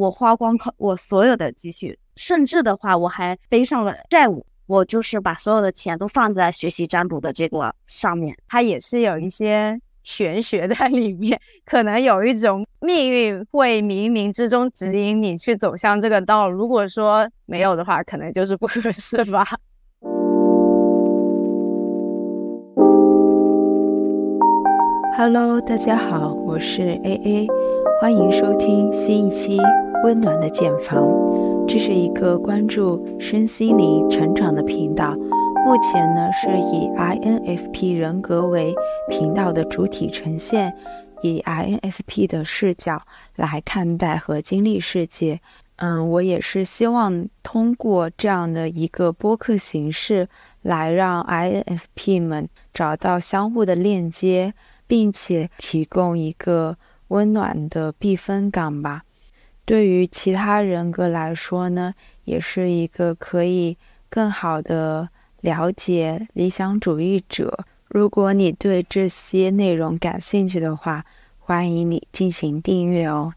我花光我所有的积蓄，甚至的话我还背上了债务。我就是把所有的钱都放在学习占卜的这个上面，它也是有一些玄学在里面，可能有一种命运会冥冥之中指引你去走向这个道。如果说没有的话，可能就是不合适吧。Hello，大家好，我是 AA，欢迎收听新一期温暖的茧房。这是一个关注身心灵成长的频道，目前呢是以 INFP 人格为频道的主体呈现，以 INFP 的视角来看待和经历世界。嗯，我也是希望通过这样的一个播客形式，来让 INFP 们找到相互的链接。并且提供一个温暖的避风港吧。对于其他人格来说呢，也是一个可以更好的了解理想主义者。如果你对这些内容感兴趣的话，欢迎你进行订阅哦。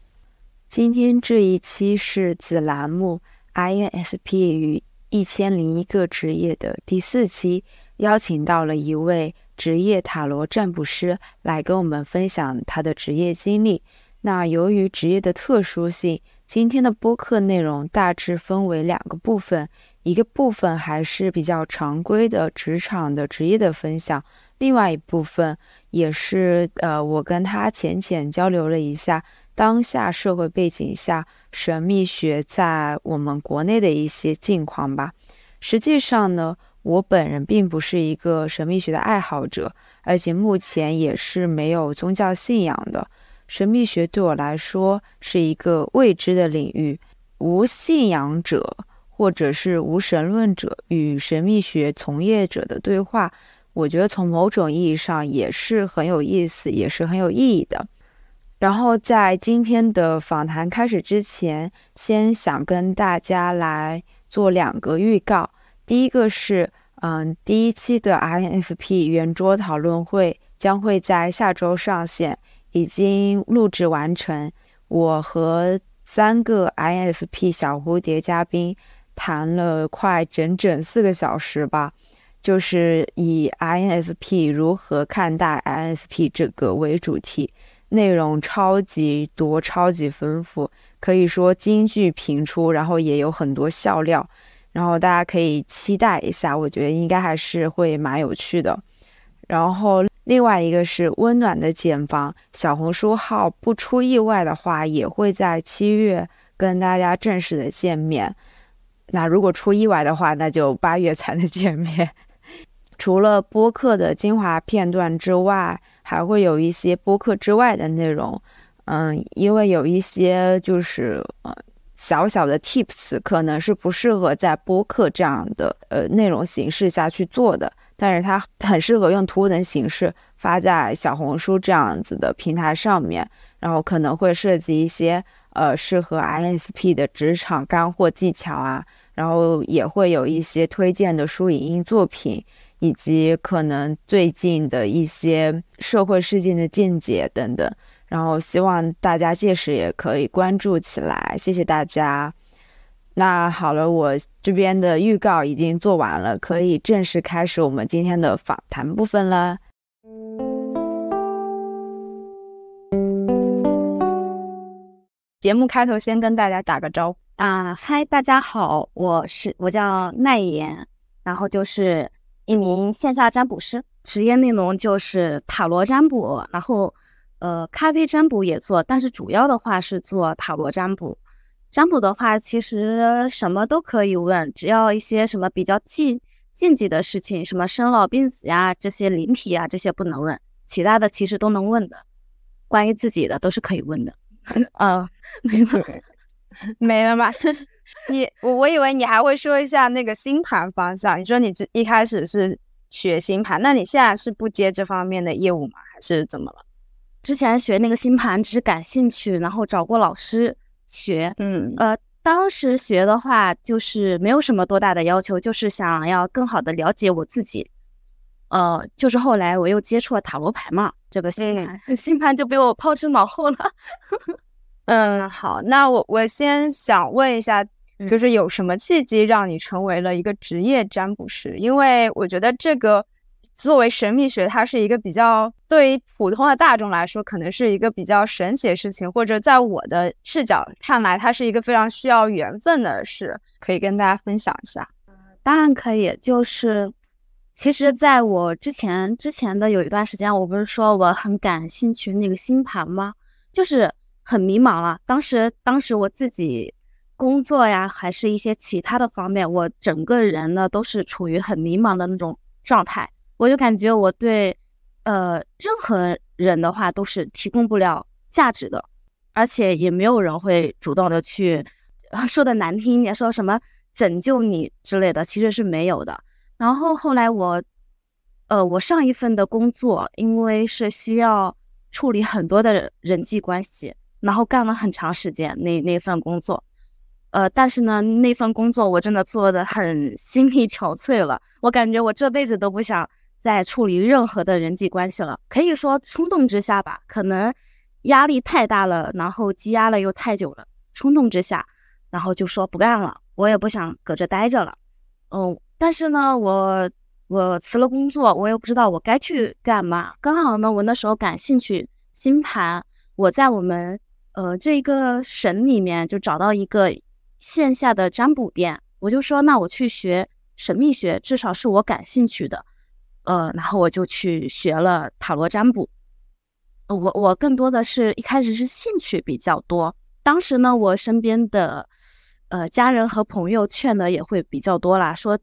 今天这一期是子栏目 INFP 与一千零一个职业的第四期，邀请到了一位。职业塔罗占卜师来跟我们分享他的职业经历。那由于职业的特殊性，今天的播客内容大致分为两个部分，一个部分还是比较常规的职场的职业的分享，另外一部分也是呃，我跟他浅浅交流了一下当下社会背景下神秘学在我们国内的一些近况吧。实际上呢。我本人并不是一个神秘学的爱好者，而且目前也是没有宗教信仰的。神秘学对我来说是一个未知的领域。无信仰者或者是无神论者与神秘学从业者的对话，我觉得从某种意义上也是很有意思，也是很有意义的。然后在今天的访谈开始之前，先想跟大家来做两个预告。第一个是，嗯，第一期的 INFP 圆桌讨论会将会在下周上线，已经录制完成。我和三个 INFP 小蝴蝶嘉宾谈了快整整四个小时吧，就是以 INFP 如何看待 INFP 这个为主题，内容超级多、超级丰富，可以说金句频出，然后也有很多笑料。然后大家可以期待一下，我觉得应该还是会蛮有趣的。然后另外一个是温暖的茧房小红书号，不出意外的话，也会在七月跟大家正式的见面。那如果出意外的话，那就八月才能见面。除了播客的精华片段之外，还会有一些播客之外的内容。嗯，因为有一些就是呃。小小的 tips 可能是不适合在播客这样的呃内容形式下去做的，但是它很适合用图文形式发在小红书这样子的平台上面，然后可能会涉及一些呃适合 ISP 的职场干货技巧啊，然后也会有一些推荐的书影音作品，以及可能最近的一些社会事件的见解等等。然后希望大家届时也可以关注起来，谢谢大家。那好了，我这边的预告已经做完了，可以正式开始我们今天的访谈部分了。节目开头先跟大家打个招呼啊，嗨，大家好，我是我叫奈言，然后就是一名线下占卜师，职业内容就是塔罗占卜，然后。呃，咖啡占卜也做，但是主要的话是做塔罗占卜。占卜的话，其实什么都可以问，只要一些什么比较禁禁忌的事情，什么生老病死呀，这些灵体啊，这些不能问，其他的其实都能问的。关于自己的都是可以问的。啊，没了，没了吧？你我我以为你还会说一下那个星盘方向。你说你这一开始是学星盘，那你现在是不接这方面的业务吗？还是怎么了？之前学那个星盘只是感兴趣，然后找过老师学，嗯，呃，当时学的话就是没有什么多大的要求，就是想要更好的了解我自己，呃，就是后来我又接触了塔罗牌嘛，这个星盘 星盘就被我抛之脑后了。嗯，好，那我我先想问一下，就是有什么契机让你成为了一个职业占卜师？因为我觉得这个作为神秘学，它是一个比较对于普通的大众来说，可能是一个比较神奇的事情，或者在我的视角看来，它是一个非常需要缘分的事，可以跟大家分享一下。当然可以，就是其实在我之前之前的有一段时间，我不是说我很感兴趣那个星盘吗？就是。很迷茫了，当时当时我自己工作呀，还是一些其他的方面，我整个人呢都是处于很迷茫的那种状态。我就感觉我对呃任何人的话都是提供不了价值的，而且也没有人会主动的去说的难听一点，说什么拯救你之类的，其实是没有的。然后后来我呃我上一份的工作，因为是需要处理很多的人际关系。然后干了很长时间那那份工作，呃，但是呢，那份工作我真的做的很心力憔悴了。我感觉我这辈子都不想再处理任何的人际关系了。可以说冲动之下吧，可能压力太大了，然后积压了又太久了，冲动之下，然后就说不干了。我也不想搁这待着了。嗯，但是呢，我我辞了工作，我也不知道我该去干嘛。刚好呢，我那时候感兴趣星盘，我在我们。呃，这一个省里面就找到一个线下的占卜店，我就说那我去学神秘学，至少是我感兴趣的。呃，然后我就去学了塔罗占卜。我我更多的是一开始是兴趣比较多，当时呢，我身边的呃家人和朋友劝的也会比较多啦，说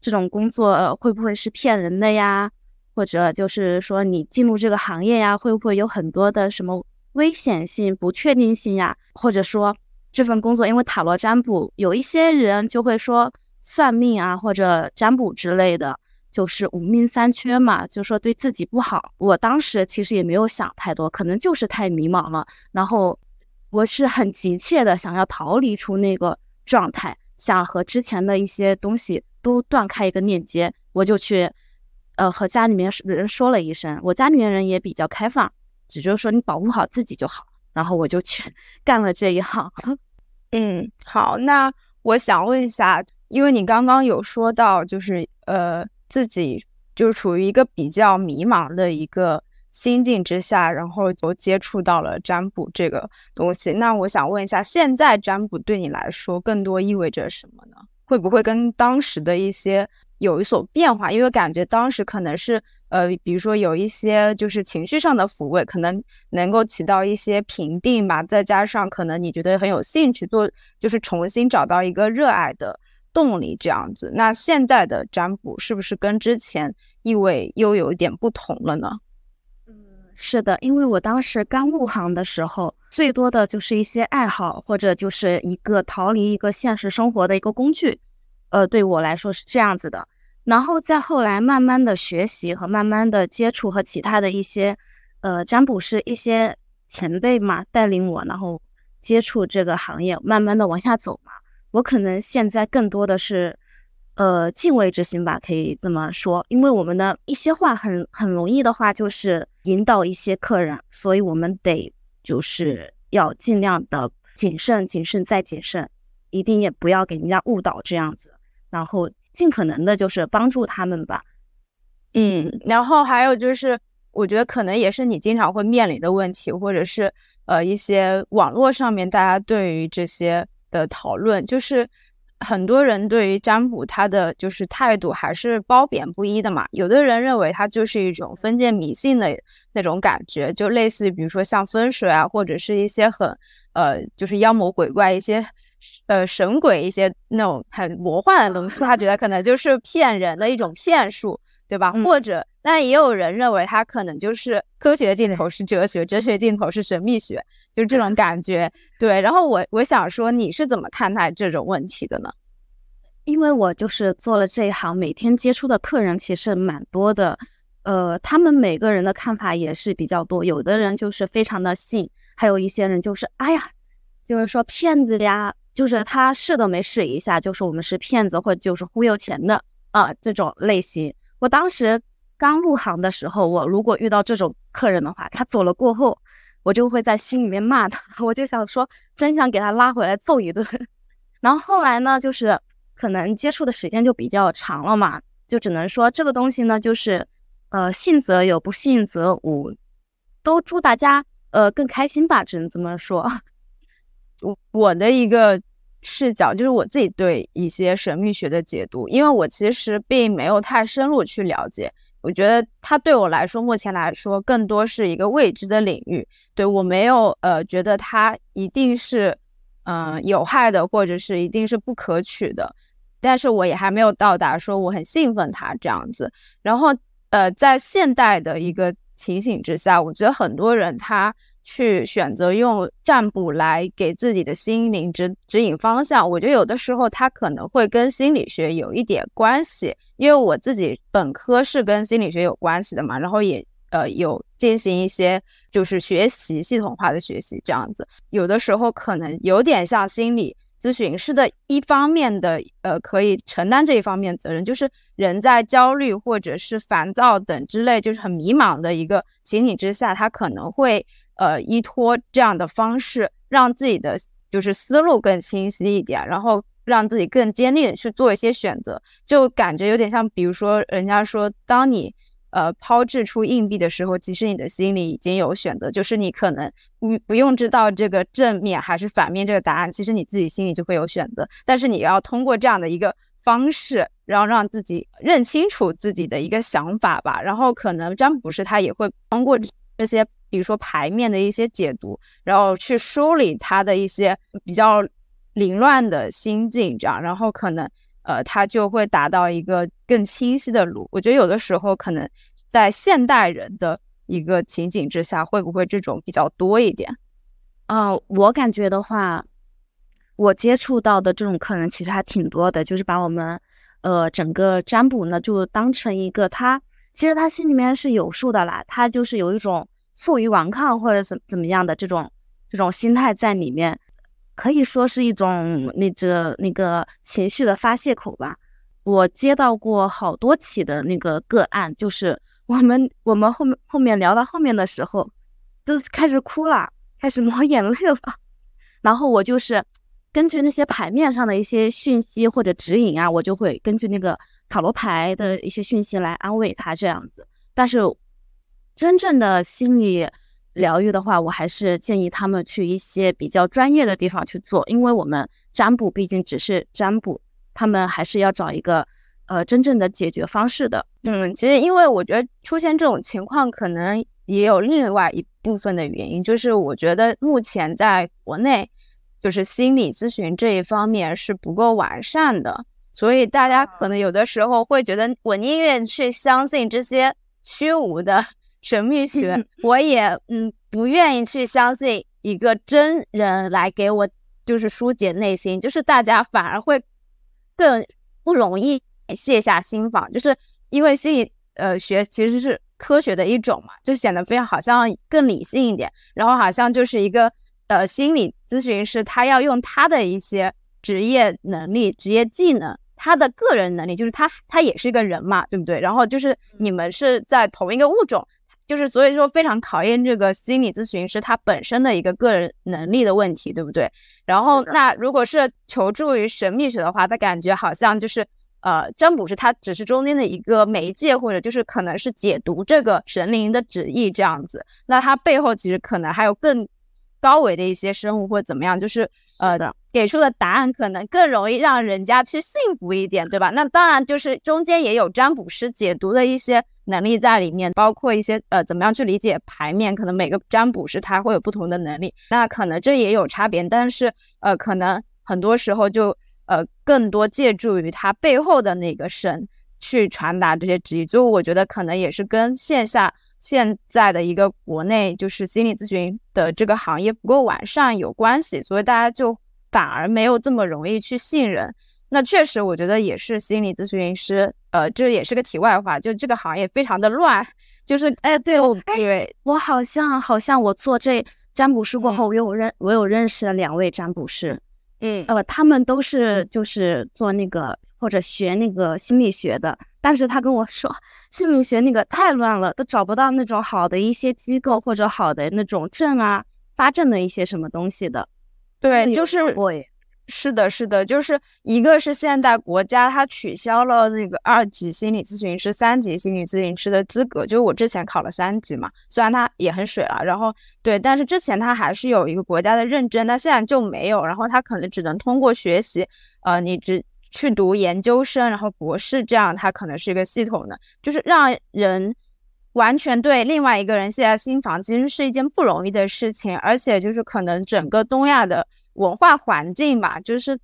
这种工作会不会是骗人的呀？或者就是说你进入这个行业呀，会不会有很多的什么？危险性、不确定性呀，或者说这份工作，因为塔罗占卜，有一些人就会说算命啊，或者占卜之类的，就是五命三缺嘛，就说对自己不好。我当时其实也没有想太多，可能就是太迷茫了。然后我是很急切的想要逃离出那个状态，想和之前的一些东西都断开一个链接，我就去呃和家里面人说了一声，我家里面人也比较开放。只就是说你保护好自己就好，然后我就去 干了这一行。嗯，好，那我想问一下，因为你刚刚有说到，就是呃自己就处于一个比较迷茫的一个心境之下，然后就接触到了占卜这个东西。那我想问一下，现在占卜对你来说更多意味着什么呢？会不会跟当时的一些有一所变化？因为感觉当时可能是。呃，比如说有一些就是情绪上的抚慰，可能能够起到一些平定吧。再加上可能你觉得很有兴趣做，就是重新找到一个热爱的动力这样子。那现在的占卜是不是跟之前意味又有一点不同了呢？嗯，是的，因为我当时刚入行的时候，最多的就是一些爱好，或者就是一个逃离一个现实生活的一个工具。呃，对我来说是这样子的。然后再后来慢慢的学习和慢慢的接触和其他的一些，呃，占卜师一些前辈嘛带领我，然后接触这个行业，慢慢的往下走嘛。我可能现在更多的是，呃，敬畏之心吧，可以这么说。因为我们的一些话很很容易的话，就是引导一些客人，所以我们得就是要尽量的谨慎、谨慎再谨慎，一定也不要给人家误导这样子。然后尽可能的就是帮助他们吧，嗯，然后还有就是，我觉得可能也是你经常会面临的问题，或者是呃一些网络上面大家对于这些的讨论，就是很多人对于占卜他的就是态度还是褒贬不一的嘛。有的人认为它就是一种封建迷信的那种感觉，就类似于比如说像风水啊，或者是一些很呃就是妖魔鬼怪一些。呃，神鬼一些那种很魔幻的东西，他觉得可能就是骗人的一种骗术，对吧？或者，那也有人认为他可能就是科学镜头是哲学，哲学镜头是神秘学，就这种感觉。对，然后我我想说，你是怎么看待这种问题的呢？因为我就是做了这一行，每天接触的客人其实蛮多的，呃，他们每个人的看法也是比较多，有的人就是非常的信，还有一些人就是哎呀，就是说骗子呀。就是他试都没试一下，就说我们是骗子或者就是忽悠钱的啊这种类型。我当时刚入行的时候，我如果遇到这种客人的话，他走了过后，我就会在心里面骂他，我就想说，真想给他拉回来揍一顿。然后后来呢，就是可能接触的时间就比较长了嘛，就只能说这个东西呢，就是呃，信则有，不信则无，都祝大家呃更开心吧，只能这么说。我我的一个视角就是我自己对一些神秘学的解读，因为我其实并没有太深入去了解。我觉得它对我来说，目前来说更多是一个未知的领域。对我没有呃觉得它一定是嗯有害的，或者是一定是不可取的。但是我也还没有到达说我很兴奋它这样子。然后呃，在现代的一个情形之下，我觉得很多人他。去选择用占卜来给自己的心灵指指引方向，我觉得有的时候它可能会跟心理学有一点关系，因为我自己本科是跟心理学有关系的嘛，然后也呃有进行一些就是学习系统化的学习这样子，有的时候可能有点像心理咨询师的一方面的呃可以承担这一方面责任，就是人在焦虑或者是烦躁等之类，就是很迷茫的一个情景之下，他可能会。呃，依托这样的方式，让自己的就是思路更清晰一点，然后让自己更坚定去做一些选择，就感觉有点像，比如说，人家说，当你呃抛掷出硬币的时候，其实你的心里已经有选择，就是你可能不不用知道这个正面还是反面这个答案，其实你自己心里就会有选择，但是你要通过这样的一个方式，然后让自己认清楚自己的一个想法吧，然后可能占卜师他也会通过这些。比如说牌面的一些解读，然后去梳理他的一些比较凌乱的心境，这样，然后可能呃，他就会达到一个更清晰的路。我觉得有的时候可能在现代人的一个情景之下，会不会这种比较多一点？啊，我感觉的话，我接触到的这种客人其实还挺多的，就是把我们呃整个占卜呢，就当成一个他其实他心里面是有数的啦，他就是有一种。负隅顽抗或者怎怎么样的这种这种心态在里面，可以说是一种那个那个情绪的发泄口吧。我接到过好多起的那个个案，就是我们我们后面后面聊到后面的时候，都开始哭了，开始抹眼泪了。然后我就是根据那些牌面上的一些讯息或者指引啊，我就会根据那个塔罗牌的一些讯息来安慰他这样子。但是。真正的心理疗愈的话，我还是建议他们去一些比较专业的地方去做，因为我们占卜毕竟只是占卜，他们还是要找一个呃真正的解决方式的。嗯，其实因为我觉得出现这种情况，可能也有另外一部分的原因，就是我觉得目前在国内，就是心理咨询这一方面是不够完善的，所以大家可能有的时候会觉得，我宁愿去相信这些虚无的。神秘学，我也嗯不愿意去相信一个真人来给我就是疏解内心，就是大家反而会更不容易卸下心防，就是因为心理呃学其实是科学的一种嘛，就显得非常好像更理性一点，然后好像就是一个呃心理咨询师，他要用他的一些职业能力、职业技能。他的个人能力，就是他他也是一个人嘛，对不对？然后就是你们是在同一个物种。就是所以说非常考验这个心理咨询师他本身的一个个人能力的问题，对不对？然后那如果是求助于神秘学的话，他感觉好像就是呃占卜师他只是中间的一个媒介，或者就是可能是解读这个神灵的旨意这样子。那他背后其实可能还有更高维的一些生物或者怎么样，就是呃的给出的答案可能更容易让人家去信服一点，对吧？那当然就是中间也有占卜师解读的一些。能力在里面，包括一些呃，怎么样去理解牌面，可能每个占卜师他会有不同的能力，那可能这也有差别，但是呃，可能很多时候就呃，更多借助于他背后的那个神去传达这些旨意，就我觉得可能也是跟线下现在的一个国内就是心理咨询的这个行业不够完善有关系，所以大家就反而没有这么容易去信任。那确实，我觉得也是心理咨询师，呃，这也是个题外话，就这个行业非常的乱，就是哎，对，对，我好像好像我做这占卜师过后，我有认我有认识了两位占卜师，嗯，呃，他们都是就是做那个或者学那个心理学的，但是他跟我说，心理学那个太乱了，都找不到那种好的一些机构或者好的那种证啊，发证的一些什么东西的。对，就是是的，是的，就是一个是现在国家它取消了那个二级心理咨询师、三级心理咨询师的资格，就是我之前考了三级嘛，虽然它也很水了，然后对，但是之前它还是有一个国家的认证，那现在就没有，然后它可能只能通过学习，呃，你只去读研究生，然后博士这样，它可能是一个系统的，就是让人完全对另外一个人现在心房，其实是一件不容易的事情，而且就是可能整个东亚的。文化环境吧，就是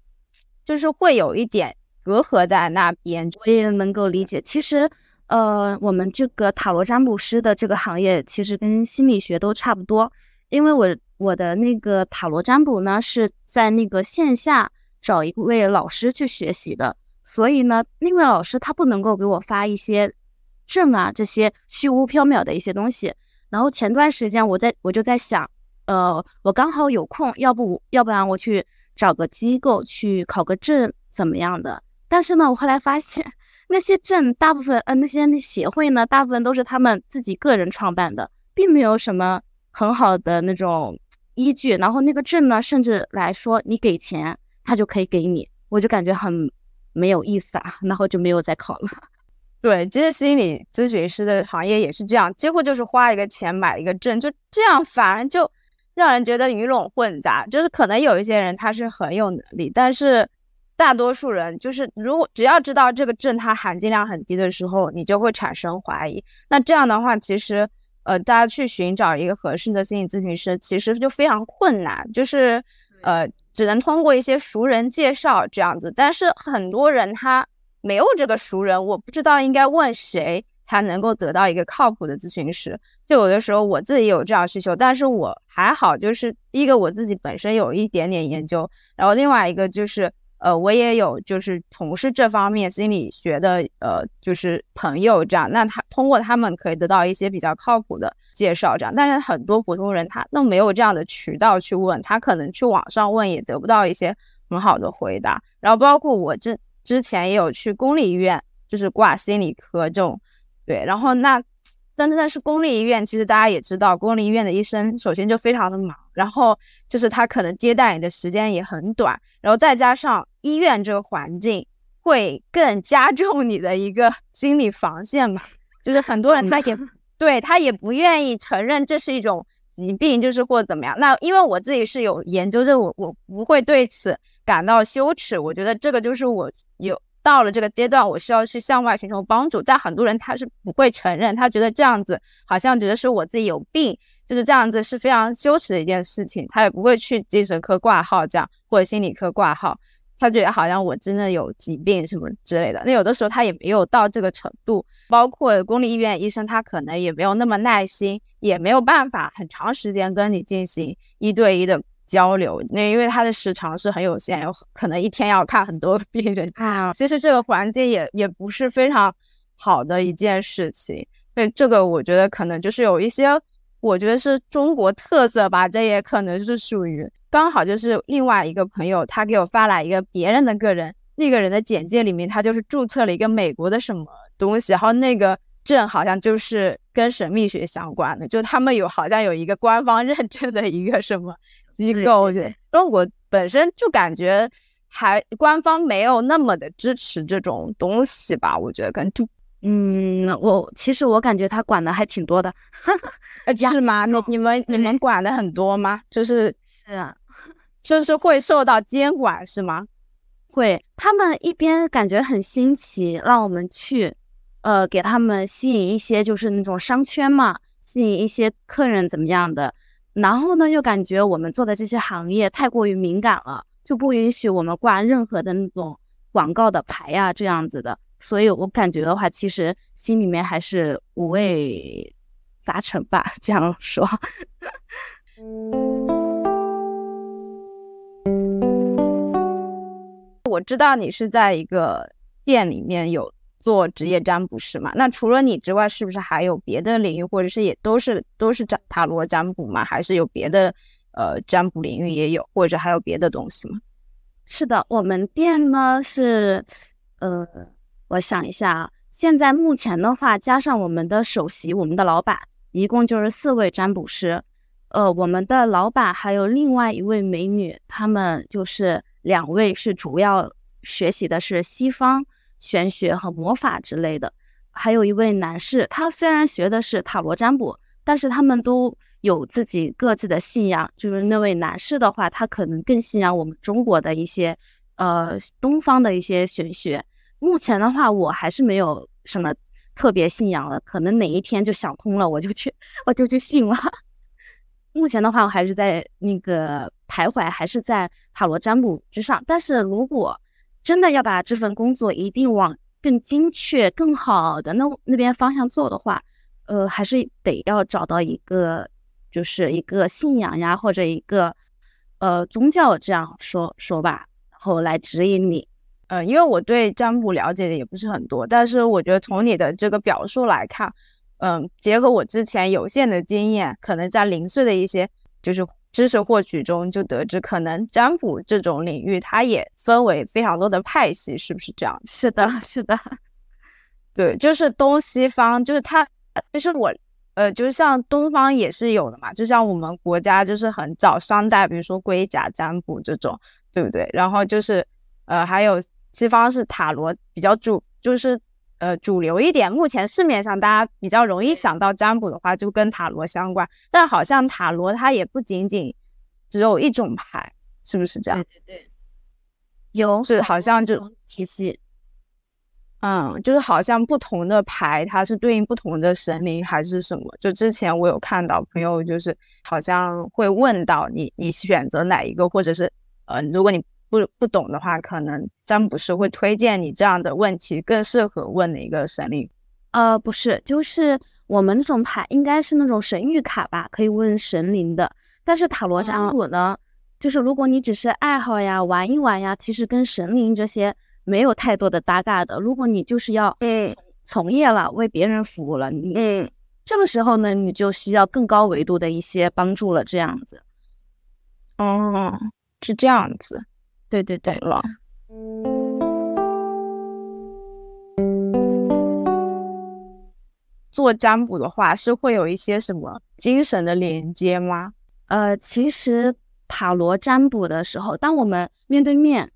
就是会有一点隔阂在那边，我也能够理解。其实，呃，我们这个塔罗占卜师的这个行业，其实跟心理学都差不多。因为我我的那个塔罗占卜呢，是在那个线下找一位老师去学习的，所以呢，那位老师他不能够给我发一些证啊，这些虚无缥缈的一些东西。然后前段时间，我在我就在想。呃，我刚好有空，要不要不然我去找个机构去考个证怎么样的？但是呢，我后来发现那些证大部分，呃，那些协会呢，大部分都是他们自己个人创办的，并没有什么很好的那种依据。然后那个证呢，甚至来说你给钱，他就可以给你，我就感觉很没有意思啊，然后就没有再考了。对，其实心理咨询师的行业也是这样，几乎就是花一个钱买一个证，就这样，反而就。让人觉得鱼龙混杂，就是可能有一些人他是很有能力，但是大多数人就是如果只要知道这个证它含金量很低的时候，你就会产生怀疑。那这样的话，其实呃，大家去寻找一个合适的心理咨询师，其实就非常困难，就是呃，只能通过一些熟人介绍这样子。但是很多人他没有这个熟人，我不知道应该问谁。才能够得到一个靠谱的咨询师。就有的时候我自己有这样需求，但是我还好，就是一个我自己本身有一点点研究，然后另外一个就是呃，我也有就是从事这方面心理学的呃，就是朋友这样，那他通过他们可以得到一些比较靠谱的介绍这样。但是很多普通人他都没有这样的渠道去问，他可能去网上问也得不到一些很好的回答。然后包括我之之前也有去公立医院，就是挂心理科这种。对，然后那，但真的是公立医院，其实大家也知道，公立医院的医生首先就非常的忙，然后就是他可能接待你的时间也很短，然后再加上医院这个环境会更加重你的一个心理防线嘛，就是很多人他也 对他也不愿意承认这是一种疾病，就是或怎么样。那因为我自己是有研究这，我我不会对此感到羞耻，我觉得这个就是我有。到了这个阶段，我需要去向外寻求帮助。但很多人他是不会承认，他觉得这样子好像觉得是我自己有病，就是这样子是非常羞耻的一件事情。他也不会去精神科挂号这样，或者心理科挂号，他觉得好像我真的有疾病什么之类的。那有的时候他也没有到这个程度，包括公立医院医生，他可能也没有那么耐心，也没有办法很长时间跟你进行一对一的。交流，那因为他的时长是很有限，有可能一天要看很多 病人啊。其实这个环境也也不是非常好的一件事情，所以这个我觉得可能就是有一些，我觉得是中国特色吧。这也可能是属于刚好就是另外一个朋友，他给我发来一个别人的个人，那个人的简介里面他就是注册了一个美国的什么东西，然后那个证好像就是跟神秘学相关的，就他们有好像有一个官方 认证的一个什么。机构对中国本身就感觉还官方没有那么的支持这种东西吧？我觉得跟嗯，我其实我感觉他管的还挺多的，是吗？你你们你们管的很多吗？就是是啊，就是会受到监管是吗？会，他们一边感觉很新奇，让我们去，呃，给他们吸引一些就是那种商圈嘛，吸引一些客人怎么样的。然后呢，又感觉我们做的这些行业太过于敏感了，就不允许我们挂任何的那种广告的牌呀，这样子的。所以我感觉的话，其实心里面还是五味杂陈吧。这样说，我知道你是在一个店里面有。做职业占卜师嘛？那除了你之外，是不是还有别的领域，或者是也都是都是占塔罗占卜嘛？还是有别的呃占卜领域也有，或者还有别的东西吗？是的，我们店呢是呃，我想一下，现在目前的话，加上我们的首席，我们的老板，一共就是四位占卜师。呃，我们的老板还有另外一位美女，他们就是两位是主要学习的是西方玄学和魔法之类的，还有一位男士，他虽然学的是塔罗占卜，但是他们都有自己各自的信仰。就是那位男士的话，他可能更信仰我们中国的一些呃东方的一些玄学。目前的话，我还是没有什么特别信仰的，可能哪一天就想通了，我就去我就去信了。目前的话，我还是在那个徘徊，还是在塔罗占卜之上。但是如果真的要把这份工作一定往更精确、更好的那那边方向做的话，呃，还是得要找到一个，就是一个信仰呀，或者一个呃宗教这样说说吧，然后来指引你。嗯，因为我对占卜了解的也不是很多，但是我觉得从你的这个表述来看。嗯，结合我之前有限的经验，可能在零碎的一些就是知识获取中，就得知可能占卜这种领域，它也分为非常多的派系，是不是这样？是的，是的，对，就是东西方，就是它，其实我，呃，就是像东方也是有的嘛，就像我们国家就是很早商代，比如说龟甲占卜这种，对不对？然后就是，呃，还有西方是塔罗比较主，就是。呃，主流一点，目前市面上大家比较容易想到占卜的话，就跟塔罗相关。但好像塔罗它也不仅仅只有一种牌，是不是这样？对对对，有是好像就体系，嗯，就是好像不同的牌它是对应不同的神灵还是什么？就之前我有看到朋友就是好像会问到你，你选择哪一个，或者是呃，如果你。不不懂的话，可能占卜师会推荐你这样的问题更适合问的一个神灵。呃，不是，就是我们那种牌应该是那种神谕卡吧，可以问神灵的。但是塔罗占卜呢，就是如果你只是爱好呀，玩一玩呀，其实跟神灵这些没有太多的搭嘎的。如果你就是要嗯从业了，为别人服务了，你嗯这个时候呢，你就需要更高维度的一些帮助了。这样子，哦，是这样子。对对对了，做占卜的话是会有一些什么精神的连接吗？呃，其实塔罗占卜的时候，当我们面对面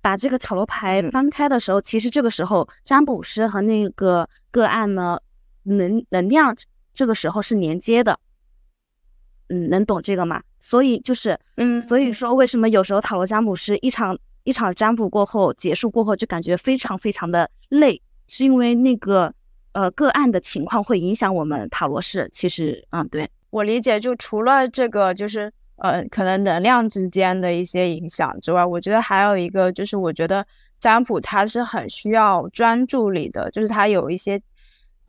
把这个塔罗牌翻开的时候，其实这个时候占卜师和那个个案呢，能能量这个时候是连接的。嗯，能懂这个吗？所以就是，嗯，所以说为什么有时候塔罗占卜师一场一场占卜过后结束过后就感觉非常非常的累，是因为那个呃个案的情况会影响我们塔罗师。其实，嗯，对我理解，就除了这个就是呃可能能量之间的一些影响之外，我觉得还有一个就是，我觉得占卜它是很需要专注力的，就是它有一些。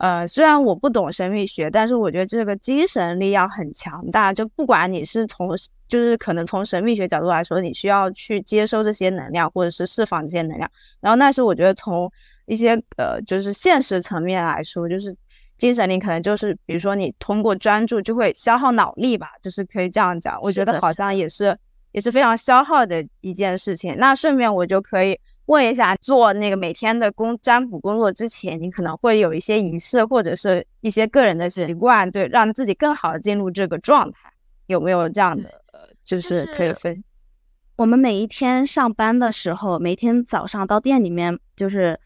呃，虽然我不懂神秘学，但是我觉得这个精神力量很强大。就不管你是从，就是可能从神秘学角度来说，你需要去接收这些能量，或者是释放这些能量。然后，那是我觉得从一些呃，就是现实层面来说，就是精神力可能就是，比如说你通过专注就会消耗脑力吧，就是可以这样讲。我觉得好像也是也是非常消耗的一件事情。那顺便我就可以。问一下，做那个每天的工占卜工作之前，你可能会有一些仪式或者是一些个人的习惯，对，让自己更好的进入这个状态，有没有这样的？呃，就是可以分。我们每一天上班的时候，每天早上到店里面，就是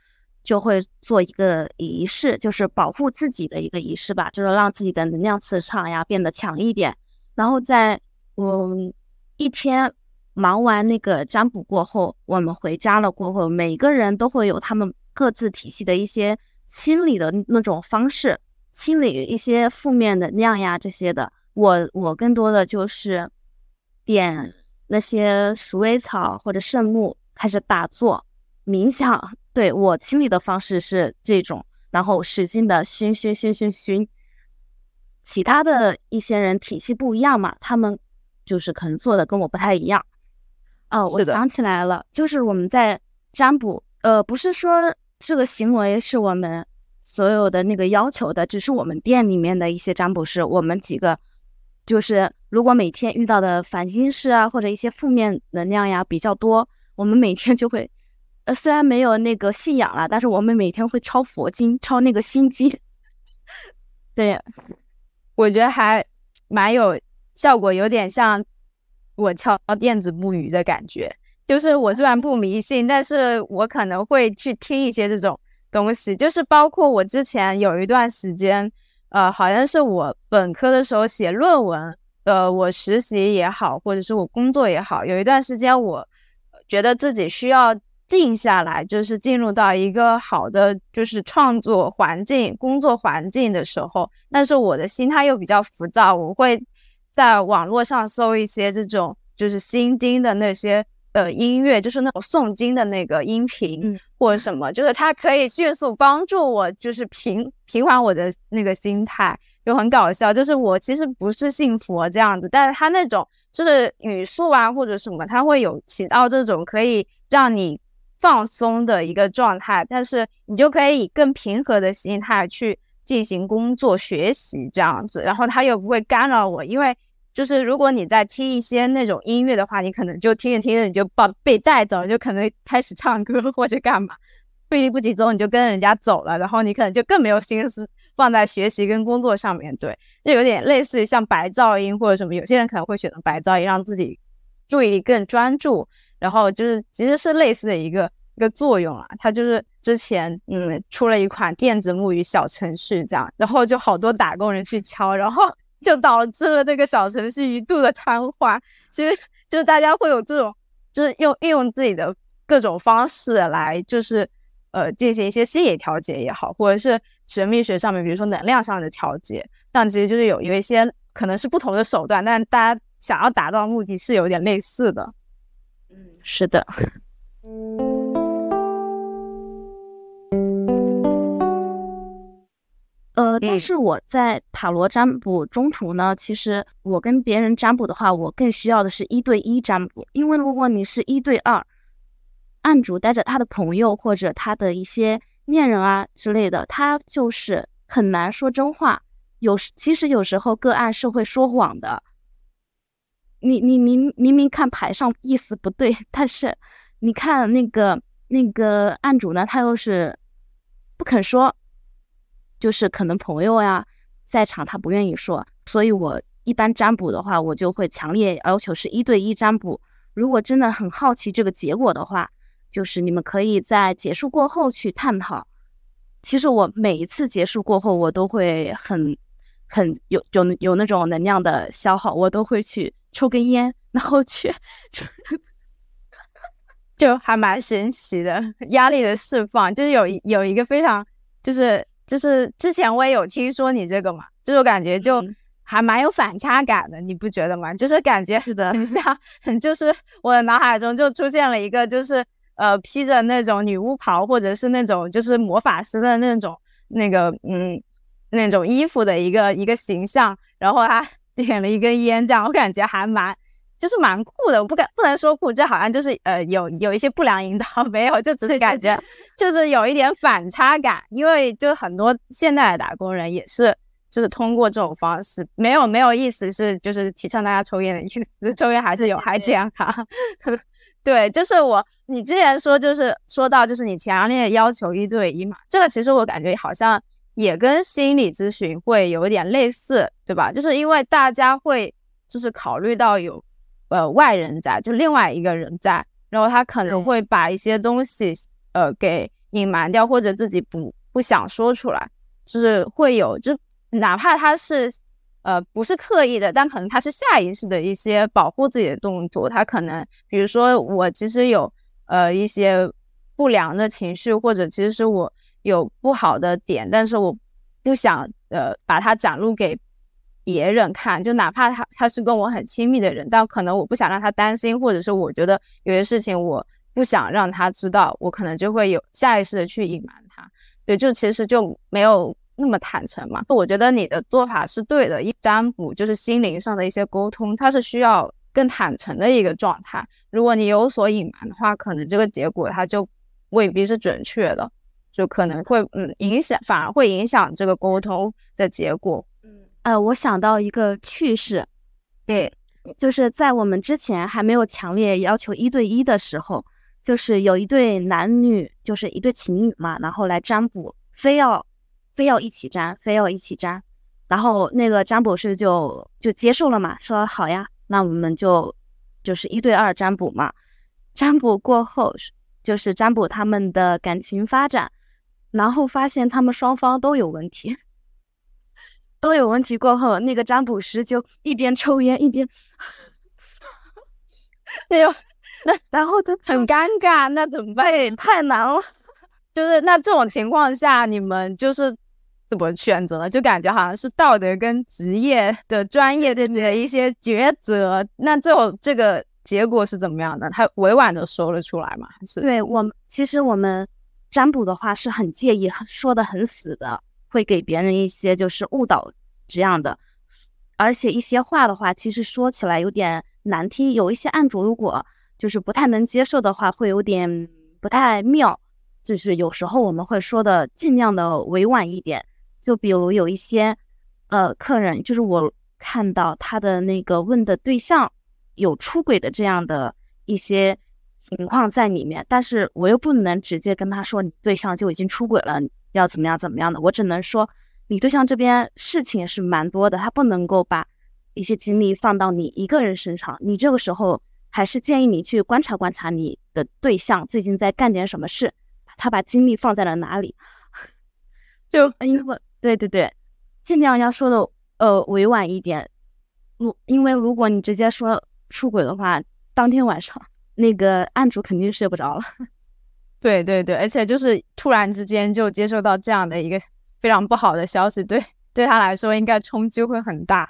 就会做一个仪式，就是保护自己的一个仪式吧，就是让自己的能量磁场呀变得强一点。然后在嗯一天。忙完那个占卜过后，我们回家了过后，每个人都会有他们各自体系的一些清理的那种方式，清理一些负面能量呀这些的。我我更多的就是点那些鼠尾草或者圣木，开始打坐冥想。对我清理的方式是这种，然后使劲的熏熏熏熏熏。其他的一些人体系不一样嘛，他们就是可能做的跟我不太一样。哦，我想起来了，就是我们在占卜，呃，不是说这个行为是我们所有的那个要求的，只是我们店里面的一些占卜师，我们几个就是如果每天遇到的烦心事啊，或者一些负面能量呀比较多，我们每天就会呃，虽然没有那个信仰了，但是我们每天会抄佛经，抄那个心经。对，我觉得还蛮有效果，有点像我敲电子木鱼的感觉。就是我虽然不迷信，但是我可能会去听一些这种东西。就是包括我之前有一段时间，呃，好像是我本科的时候写论文，呃，我实习也好，或者是我工作也好，有一段时间我觉得自己需要静下来，就是进入到一个好的就是创作环境、工作环境的时候，但是我的心态又比较浮躁，我会在网络上搜一些这种就是心经的那些。呃，音乐就是那种诵经的那个音频，嗯或者什么，就是它可以迅速帮助我，就是平平缓我的那个心态，就很搞笑。就是我其实不是信佛这样子，但是它那种就是语速啊或者什么，它会有起到这种可以让你放松的一个状态，但是你就可以以更平和的心态去进行工作学习这样子，然后它又不会干扰我，因为。就是如果你在听一些那种音乐的话，你可能就听着听着你就把被带走了，就可能开始唱歌或者干嘛，注意力不集中，你就跟人家走了，然后你可能就更没有心思放在学习跟工作上面。对，就有点类似于像白噪音或者什么，有些人可能会选择白噪音，让自己注意力更专注。然后就是其实是类似的一个一个作用啊，它就是之前嗯出了一款电子木鱼小程序这样，然后就好多打工人去敲，然后。就导致了这个小程序一度的瘫痪。其实就是大家会有这种，就是用运用自己的各种方式来，就是呃进行一些心理调节也好，或者是神秘学上面，比如说能量上的调节，那其实就是有有一些可能是不同的手段，但大家想要达到目的是有点类似的。嗯，是的。呃，但是我在塔罗占卜中途呢，其实我跟别人占卜的话，我更需要的是一对一占卜，因为如果你是一对二，案主带着他的朋友或者他的一些恋人啊之类的，他就是很难说真话。有时其实有时候个案是会说谎的。你你明明明看牌上意思不对，但是你看那个那个案主呢，他又是不肯说。就是可能朋友呀在场，他不愿意说，所以我一般占卜的话，我就会强烈要求是一对一占卜。如果真的很好奇这个结果的话，就是你们可以在结束过后去探讨。其实我每一次结束过后，我都会很很有有有那种能量的消耗，我都会去抽根烟，然后去就就还蛮神奇的压力的释放，就是有有一个非常就是。就是之前我也有听说你这个嘛，这种感觉就还蛮有反差感的，你不觉得吗？就是感觉是的，很像，就是我的脑海中就出现了一个，就是呃披着那种女巫袍或者是那种就是魔法师的那种那个嗯那种衣服的一个一个形象，然后他 点了一根烟，这样我感觉还蛮。就是蛮酷的，我不敢不能说酷，这好像就是呃有有一些不良引导，没有，就只是感觉 就是有一点反差感，因为就很多现在的打工人也是就是通过这种方式，没有没有意思是就是提倡大家抽烟的意思，抽烟还是有害健康。对，就是我你之前说就是说到就是你强烈要求一对一嘛，这个其实我感觉好像也跟心理咨询会有一点类似，对吧？就是因为大家会就是考虑到有。呃，外人在，就另外一个人在，然后他可能会把一些东西，呃，给隐瞒掉，或者自己不不想说出来，就是会有，就哪怕他是，呃，不是刻意的，但可能他是下意识的一些保护自己的动作。他可能，比如说我其实有，呃，一些不良的情绪，或者其实是我有不好的点，但是我不想，呃，把它展露给。别人看，就哪怕他他是跟我很亲密的人，但可能我不想让他担心，或者是我觉得有些事情我不想让他知道，我可能就会有下意识的去隐瞒他。对，就其实就没有那么坦诚嘛。我觉得你的做法是对的，一占卜就是心灵上的一些沟通，它是需要更坦诚的一个状态。如果你有所隐瞒的话，可能这个结果它就未必是准确的，就可能会嗯影响，反而会影响这个沟通的结果。呃，我想到一个趣事，对，就是在我们之前还没有强烈要求一对一的时候，就是有一对男女，就是一对情侣嘛，然后来占卜，非要非要一起占，非要一起占。然后那个占卜师就就接受了嘛，说好呀，那我们就就是一对二占卜嘛。占卜过后，就是占卜他们的感情发展，然后发现他们双方都有问题，都有问题。过后，那个占卜师就一边抽烟一边，哎呦，那然后他很尴尬，那怎么办？太难了。就是那这种情况下，你们就是怎么选择呢？就感觉好像是道德跟职业的专业的的一些抉择。那最后这个结果是怎么样的？他委婉的说了出来吗？还是对我们其实我们占卜的话是很介意说的很死的，会给别人一些就是误导这样的，而且一些话的话，其实说起来有点难听，有一些案主如果就是不太能接受的话，会有点不太妙。就是有时候我们会说的尽量的委婉一点，就比如有一些呃客人，就是我看到他的那个问的对象有出轨的这样的一些情况在里面，但是我又不能直接跟他说你对象就已经出轨了，要怎么样怎么样的，我只能说你对象这边事情是蛮多的，他不能够把一些精力放到你一个人身上，你这个时候还是建议你去观察观察你的对象最近在干点什么事。他把精力放在了哪里？就因为对对对，尽量要说的呃委婉一点。如因为如果你直接说出轨的话，当天晚上那个案主肯定睡不着了。对对对，而且就是突然之间就接受到这样的一个非常不好的消息，对对他来说应该冲击会很大，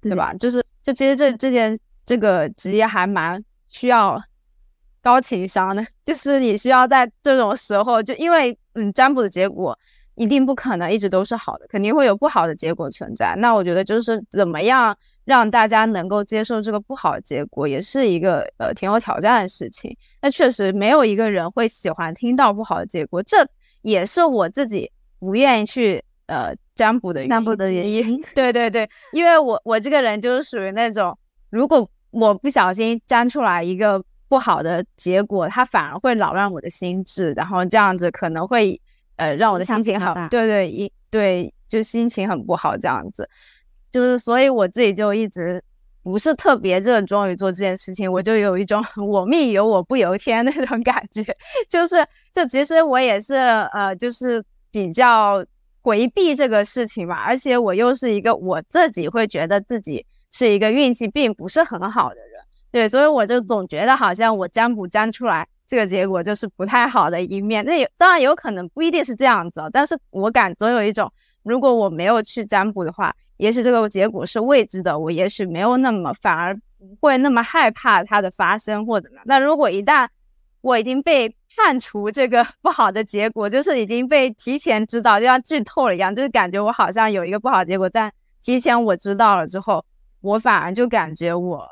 对吧？就是就其实这这件这个职业还蛮需要。高情商的，就是你需要在这种时候，就因为嗯，占卜的结果一定不可能一直都是好的，肯定会有不好的结果存在。那我觉得就是怎么样让大家能够接受这个不好的结果，也是一个呃挺有挑战的事情。那确实没有一个人会喜欢听到不好的结果，这也是我自己不愿意去呃占卜的占卜的原因。对对对，因为我我这个人就是属于那种，如果我不小心占出来一个。不好的结果，它反而会扰乱我的心智，然后这样子可能会呃让我的心情很，对对一对就心情很不好，这样子就是所以我自己就一直不是特别热衷于做这件事情，我就有一种 我命由我不由天那种感觉，就是就其实我也是呃就是比较回避这个事情吧，而且我又是一个我自己会觉得自己是一个运气并不是很好的人。对，所以我就总觉得好像我占卜占出来这个结果就是不太好的一面。那有当然有可能不一定是这样子，但是我感总有一种，如果我没有去占卜的话，也许这个结果是未知的，我也许没有那么反而不会那么害怕它的发生或怎么样。那如果一旦我已经被判除这个 不好的结果，就是已经被提前知道，就像剧透了一样，就是感觉我好像有一个不好结果，但提前我知道了之后，我反而就感觉我。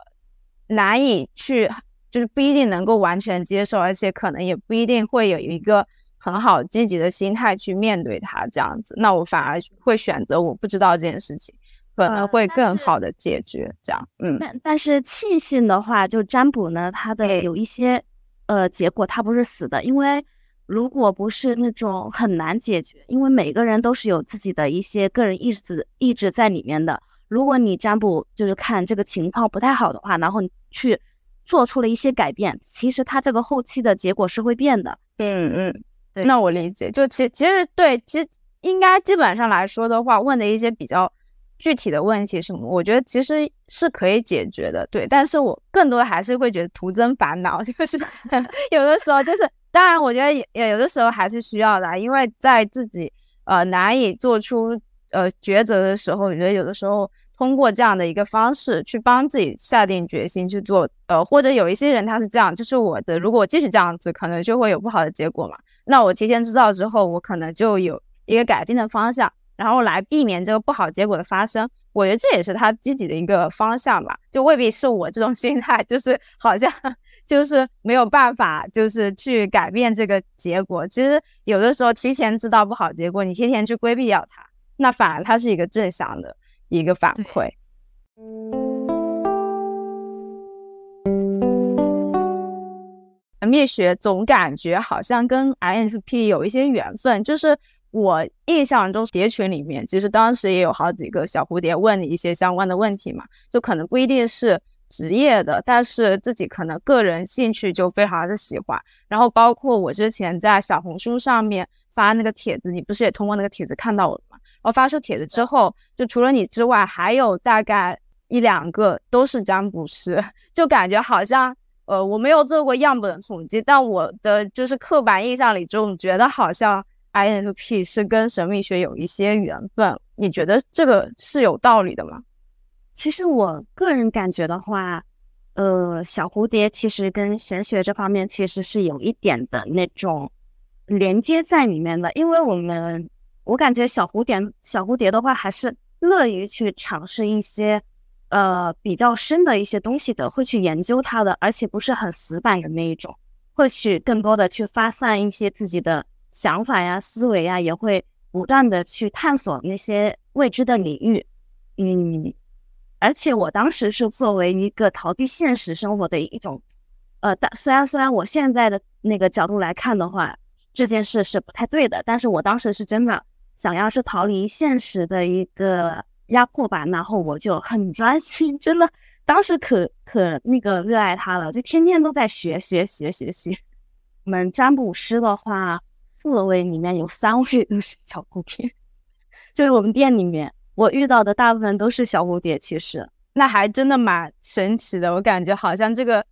难以去，就是不一定能够完全接受，而且可能也不一定会有一个很好积极的心态去面对它这样子。那我反而会选择我不知道这件事情，可能会更好的解决这样。嗯，但但是庆幸的话，就占卜呢，它的有一些呃结果它不是死的，因为如果不是那种很难解决，因为每个人都是有自己的一些个人意志意志在里面的。如果你占卜就是看这个情况不太好的话，然后去做出了一些改变，其实它这个后期的结果是会变的。嗯嗯，对，那我理解。就其其实对，其实应该基本上来说的话，问的一些比较具体的问题什么，我觉得其实是可以解决的。对，但是我更多的还是会觉得徒增烦恼，就是 有的时候就是，当然我觉得也有的时候还是需要的，因为在自己呃难以做出。呃，抉择的时候，我觉得有的时候通过这样的一个方式去帮自己下定决心去做，呃，或者有一些人他是这样，就是我的，如果我继续这样子，可能就会有不好的结果嘛。那我提前知道之后，我可能就有一个改进的方向，然后来避免这个不好结果的发生。我觉得这也是他积极的一个方向吧，就未必是我这种 心态，就是好像就是没有办法，就是去改变这个结果。其实有的时候提前知道不好结果，你提前去规避掉它。那反而它是一个正向的一个反馈。秘学总感觉好像跟 INFP 有一些缘分，就是我印象中蝶群里面，其实当时也有好几个小蝴蝶问你一些相关的问题嘛，就可能不一定是职业的，但是自己可能个人兴趣就非常的喜欢。然后包括我之前在小红书上面发那个帖子，你不是也通过那个帖子看到我了吗？然后发出帖子之后，就除了你之外，还有大概一两个都是占卜师，就感觉好像。呃，我没有做过样本统计，但我的就是刻板印象里总觉得好像 INFP 是跟神秘学有一些缘分。你觉得这个是有道理的吗？其实我个人感觉的话，呃，小蝴蝶其实跟玄学这方面其实是有一点的那种连接在里面的，因为我们我感觉小蝴蝶小蝴蝶的话还是乐于去尝试一些。呃，比较深的一些东西的，会去研究它的，而且不是很死板的那一种，会去更多的去发散一些自己的想法呀、思维呀，也会不断的去探索那些未知的领域。嗯，而且我当时是作为一个逃避现实生活的一种，呃，但虽然虽然我现在的那个角度来看的话，这件事是不太对的，但是我当时是真的想要是逃离现实的一个。压迫吧，然后我就很专心，真的，当时可可那个热爱它了，就天天都在学学学学学。我们占卜师的话，四位里面有三位都是小蝴蝶，就是我们店里面我遇到的大部分都是小蝴蝶。其实那还真的蛮神奇的，我感觉好像这个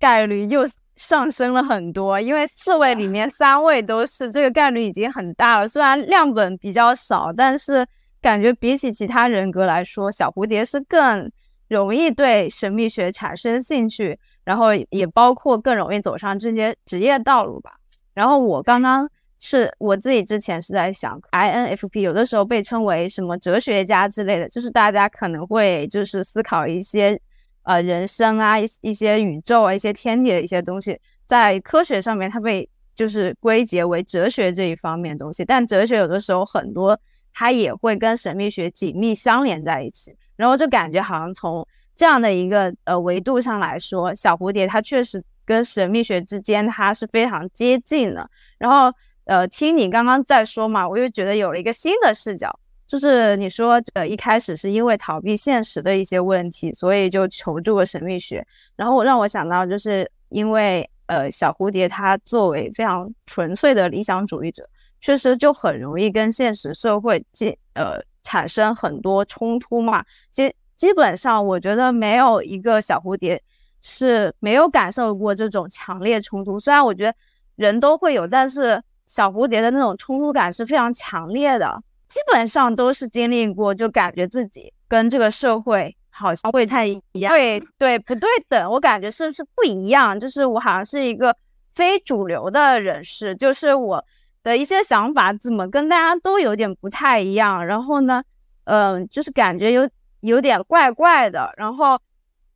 概率又上升了很多，因为四位里面三位都是，这个概率已经很大了。虽然量本比较少，但是。感觉比起其他人格来说，小蝴蝶是更容易对神秘学产生兴趣，然后也包括更容易走上这些职业道路吧。然后我刚刚是我自己之前是在想，INFP 有的时候被称为什么哲学家之类的，就是大家可能会就是思考一些呃人生啊、一一些宇宙啊、一些天地的一些东西，在科学上面它被就是归结为哲学这一方面东西，但哲学有的时候很多。它也会跟神秘学紧密相连在一起，然后就感觉好像从这样的一个呃维度上来说，小蝴蝶它确实跟神秘学之间它是非常接近的。然后呃，听你刚刚在说嘛，我又觉得有了一个新的视角，就是你说呃一开始是因为逃避现实的一些问题，所以就求助了神秘学。然后让我想到，就是因为呃小蝴蝶它作为非常纯粹的理想主义者。确实就很容易跟现实社会基呃产生很多冲突嘛。基基本上，我觉得没有一个小蝴蝶是没有感受过这种强烈冲突。虽然我觉得人都会有，但是小蝴蝶的那种冲突感是非常强烈的。基本上都是经历过，就感觉自己跟这个社会好像会太一样。对对，不对等，我感觉是不是不一样？就是我好像是一个非主流的人士，就是我。的一些想法怎么跟大家都有点不太一样，然后呢，嗯，就是感觉有有点怪怪的，然后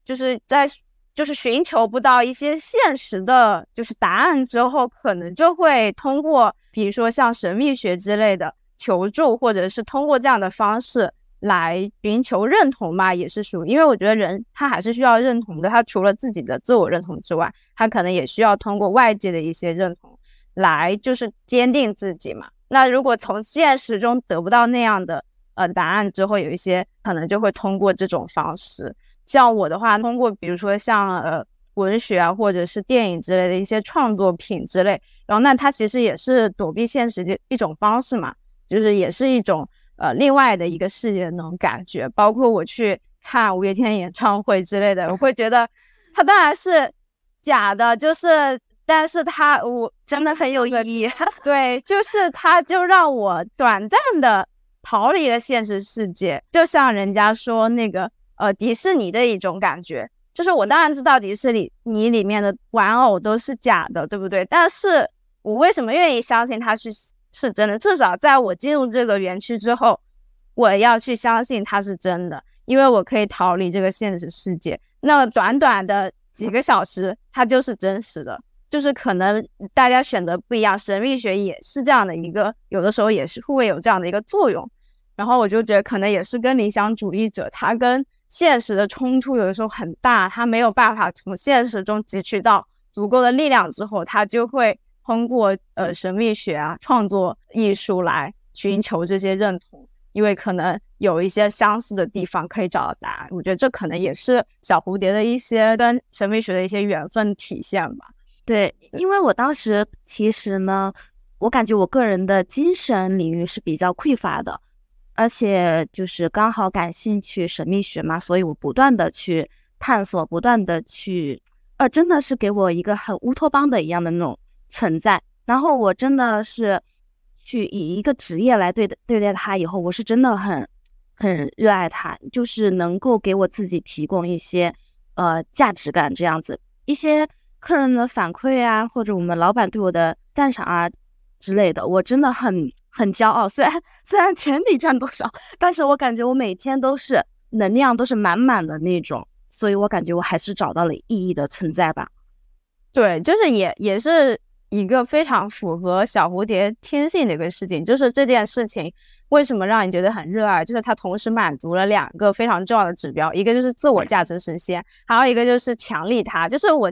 就是在就是寻求不到一些现实的，就是答案之后，可能就会通过比如说像神秘学之类的求助，或者是通过这样的方式来寻求认同嘛，也是属于，因为我觉得人他还是需要认同的，他除了自己的自我认同之外，他可能也需要通过外界的一些认同。来就是坚定自己嘛。那如果从现实中得不到那样的呃答案之后，有一些可能就会通过这种方式。像我的话，通过比如说像呃文学啊，或者是电影之类的一些创作品之类，然后那它其实也是躲避现实的一种方式嘛，就是也是一种呃另外的一个世界的那种感觉。包括我去看五月天演唱会之类的，我会觉得它当然是假的，就是。但是他我真的很有意义，对，就是他就让我短暂的逃离了现实世界，就像人家说那个呃迪士尼的一种感觉，就是我当然知道迪士尼你里面的玩偶都是假的，对不对？但是我为什么愿意相信它是是真的？至少在我进入这个园区之后，我要去相信它是真的，因为我可以逃离这个现实世界，那短短的几个小时，它就是真实的。就是可能大家选择不一样，神秘学也是这样的一个，有的时候也是会有这样的一个作用。然后我就觉得可能也是跟理想主义者他跟现实的冲突有的时候很大，他没有办法从现实中汲取到足够的力量之后，他就会通过呃神秘学啊、创作艺术来寻求这些认同，因为可能有一些相似的地方可以找到答案。我觉得这可能也是小蝴蝶的一些跟神秘学的一些缘分体现吧。对，因为我当时其实呢，我感觉我个人的精神领域是比较匮乏的，而且就是刚好感兴趣神秘学嘛，所以我不断的去探索，不断的去。呃，真的是给我一个很乌托邦的一样的那种存在。然后我真的是去以一个职业来对待对待他，以后我是真的很很热爱他，就是能够给我自己提供一些呃价值感这样子，一些客人的反馈啊，或者我们老板对我的赞赏啊之类的，我真的很很骄傲。虽然虽然钱没赚多少，但是我感觉我每天都是能量都是满满的那种。所以我感觉我还是找到了意义的存在吧。对，就是也也是一个非常符合小蝴蝶天性的一个事情。就是这件事情为什么让你觉得很热爱？就是它同时满足了两个非常重要的指标，一个就是自我价值实现，还有一个就是强力它。就是我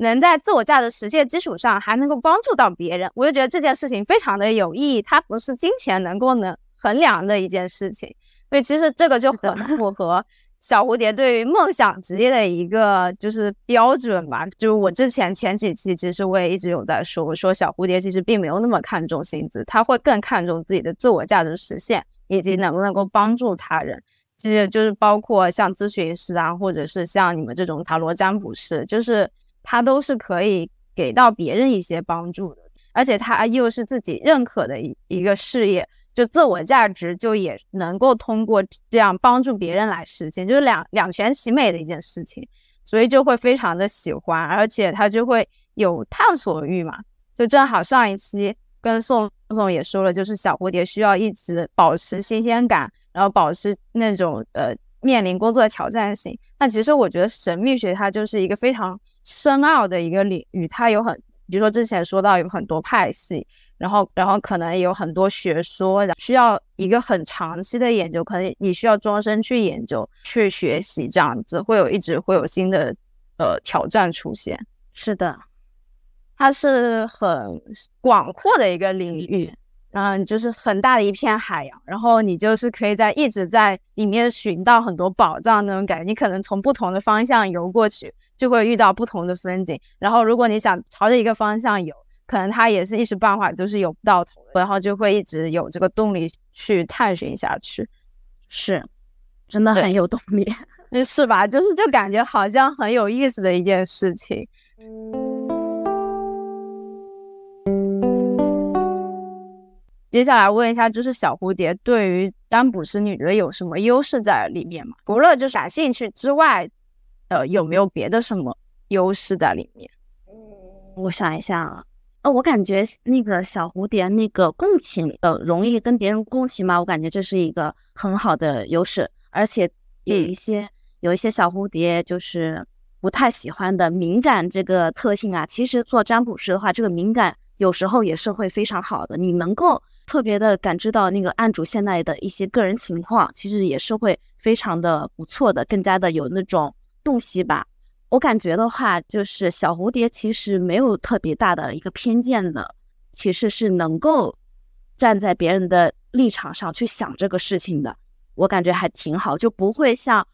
能在自我价值实现基础上还能够帮助到别人，我就觉得这件事情非常的有意义。它不是金钱能够能衡量的一件事情，所以其实这个就很符合。小蝴蝶对于梦想职业的一个就是标准吧，就是我之前前几期其实我也一直有在说，我说小蝴蝶其实并没有那么看重薪资，他会更看重自己的自我价值实现以及能不能够帮助他人。其实就是包括像咨询师啊，或者是像你们这种塔罗占卜师，就是他都是可以给到别人一些帮助的，而且他又是自己认可的一一个事业。就自我价值就也能够通过这样帮助别人来实现，就是两两全其美的一件事情，所以就会非常的喜欢，而且他就会有探索欲嘛。就正好上一期跟宋宋也说了，就是小蝴蝶需要一直保持新鲜感，然后保持那种呃面临工作的挑战性。那其实我觉得神秘学它就是一个非常深奥的一个领域，它有很，比如说之前说到有很多派系。然后，然后可能有很多学说，需要一个很长期的研究，可能你需要终身去研究、去学习，这样子会有一直会有新的呃挑战出现。是的，它是很广阔的一个领域，嗯，就是很大的一片海洋，然后你就是可以在一直在里面寻到很多宝藏那种感觉。你可能从不同的方向游过去，就会遇到不同的风景。然后如果你想朝着一个方向游，可能它也是一时半会儿就是游不到头，然后就会一直有这个动力去探寻下去，是，真的很有动力，是吧？就是就感觉好像很有意思的一件事情。接下来问一下，就是小蝴蝶对于占卜师，你觉得有什么优势在里面吗？除了就是感兴趣之外，呃，有没有别的什么优势在里面？嗯，我想一下啊。呃，我感觉那个小蝴蝶那个共情，呃，容易跟别人共情嘛，我感觉这是一个很好的优势。而且有一些有一些小蝴蝶就是不太喜欢的敏感这个特性啊，其实做占卜师的话，这个敏感有时候也是会非常好的。你能够特别的感知到那个案主现在的一些个人情况，其实也是会非常的不错的，更加的有那种洞悉吧。我感觉的话，就是小蝴蝶其实没有特别大的一个偏见的，其实是能够站在别人的立场上去想这个事情的。我感觉还挺好，就不会像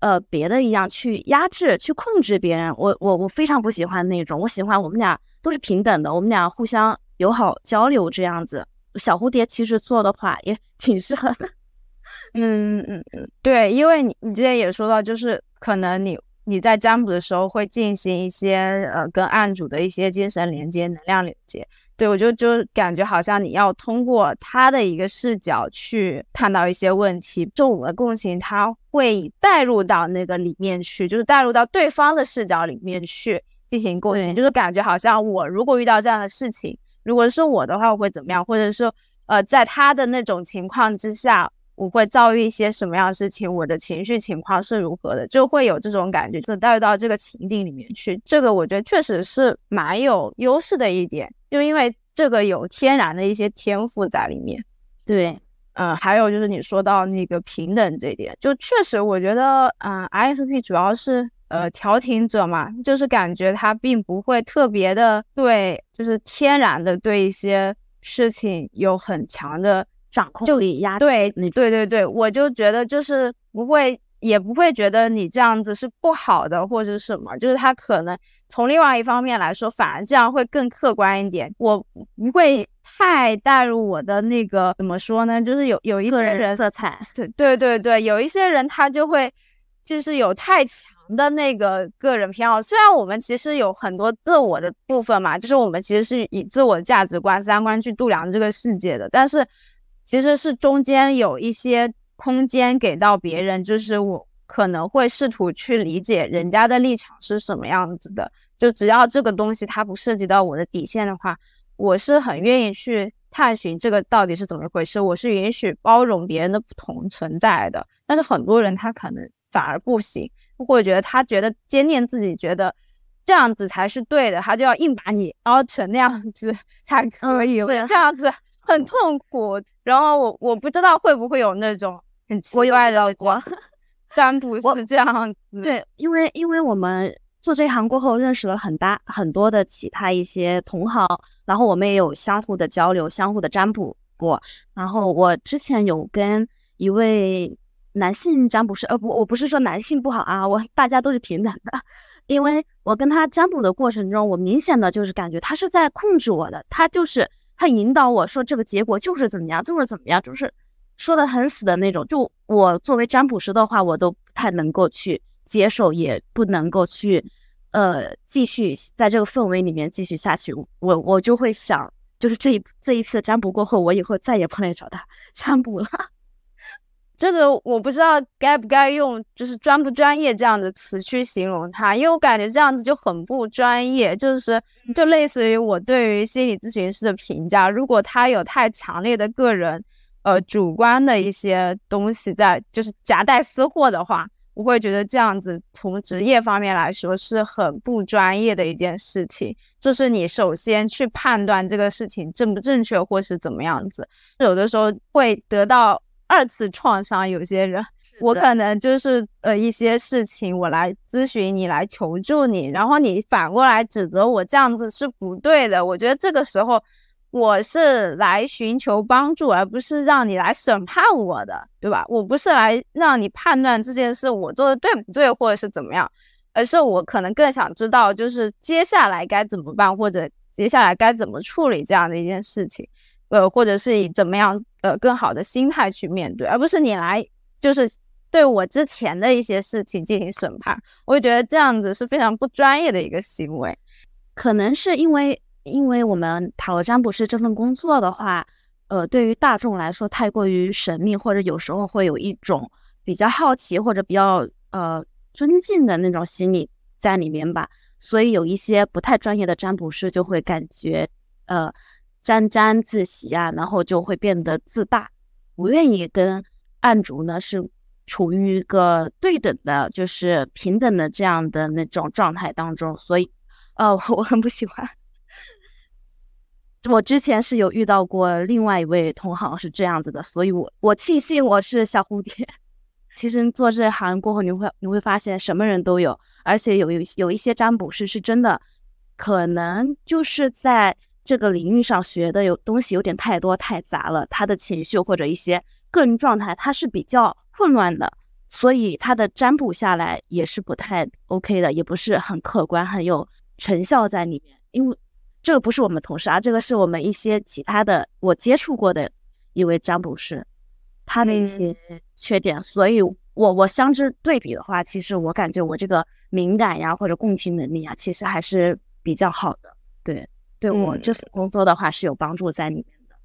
呃别的一样去压制、去控制别人。我我我非常不喜欢那种，我喜欢我们俩都是平等的，我们俩互相友好交流这样子。小蝴蝶其实做的话也 挺适合的。嗯嗯嗯，对，因为你你之前也说到，就是可能你。你在占卜的时候会进行一些呃跟案主的一些精神连接、能量连接，对我就就感觉好像你要通过他的一个视角去看到一些问题，就我们的共情，他会带入到那个里面去，就是带入到对方的视角里面去进行共情，就是感觉好像我如果遇到这样的事情，如果是我的话，我会怎么样，或者是呃在他的那种情况之下。我会遭遇一些什么样的事情？我的情绪情况是如何的？就会有这种感觉，就带入到这个情境里面去。这个我觉得确实是蛮有优势的一点，就因为这个有天然的一些天赋在里面。对，嗯，还有就是你说到那个平等这点，就确实我觉得，嗯，ISP 主要是呃调停者嘛，就是感觉他并不会特别的对，就是天然的对一些事情有很强的掌控力压对，你对对对，我就觉得就是不会。也不会觉得你这样子是不好的或者什么，就是他可能从另外一方面来说，反而这样会更客观一点。我不会太带入我的那个怎么说呢？就是有有一些人色彩，对对对对，有一些人他就会就是有太强的那个个人偏好。虽然我们其实有很多自我的部分嘛，就是我们其实是以自我的价值观、三观去度量这个世界的，但是其实是中间有一些。空间给到别人，就是我可能会试图去理解人家的立场是什么样子的。就只要这个东西它不涉及到我的底线的话，我是很愿意去探寻这个到底是怎么回事。我是允许包容别人的不同存在的。但是很多人他可能反而不行，或者觉得他觉得坚定自己觉得这样子才是对的，他就要硬把你凹成那样子才可以，这样子很痛苦。然后我我不知道会不会有那种。很奇怪的，我 占卜是这样子。对，因为因为我们做这一行过后，认识了很大很多的其他一些同行，然后我们也有相互的交流，相互的占卜过。然后我之前有跟一位男性占卜师，呃不，我不是说男性不好啊，我大家都是平等的。因为我跟他占卜的过程中，我明显的就是感觉他是在控制我的，他就是他引导我说这个结果就是怎么样，就是怎么样，就是。说的很死的那种，就我作为占卜师的话，我都不太能够去接受，也不能够去，呃，继续在这个氛围里面继续下去。我我就会想，就是这一这一次占卜过后，我以后再也不来找他占卜了。这个我不知道该不该用，就是专不专业这样的词去形容他，因为我感觉这样子就很不专业，就是就类似于我对于心理咨询师的评价，如果他有太强烈的个人。呃，主观的一些东西在就是夹带私货的话，我会觉得这样子从职业方面来说是很不专业的一件事情。就是你首先去判断这个事情正不正确，或是怎么样子，有的时候会得到二次创伤。有些人，我可能就是呃一些事情，我来咨询你，来求助你，然后你反过来指责我这样子是不对的。我觉得这个时候。我是来寻求帮助，而不是让你来审判我的，对吧？我不是来让你判断这件事我做的对不对，或者是怎么样，而是我可能更想知道，就是接下来该怎么办，或者接下来该怎么处理这样的一件事情，呃，或者是以怎么样呃更好的心态去面对，而不是你来就是对我之前的一些事情进行审判。我觉得这样子是非常不专业的一个行为，可能是因为。因为我们塔罗占卜师这份工作的话，呃，对于大众来说太过于神秘，或者有时候会有一种比较好奇或者比较呃尊敬的那种心理在里面吧。所以有一些不太专业的占卜师就会感觉呃沾沾自喜啊，然后就会变得自大，不愿意跟案主呢是处于一个对等的，就是平等的这样的那种状态当中。所以，呃，我很不喜欢。我之前是有遇到过另外一位同行是这样子的，所以我我庆幸我是小蝴蝶。其实做这行过后，你会你会发现什么人都有，而且有有有一些占卜师是真的，可能就是在这个领域上学的有东西有点太多太杂了，他的情绪或者一些个人状态他是比较混乱的，所以他的占卜下来也是不太 OK 的，也不是很客观很有成效在里面，因为。这个不是我们同事啊，这个是我们一些其他的我接触过的一位占卜师，他的一些。缺点，所以我我相之对比的话，其实我感觉我这个敏感呀或者共情能力啊，其实还是比较好的，对，对我这份工作的话是有帮助在里面的。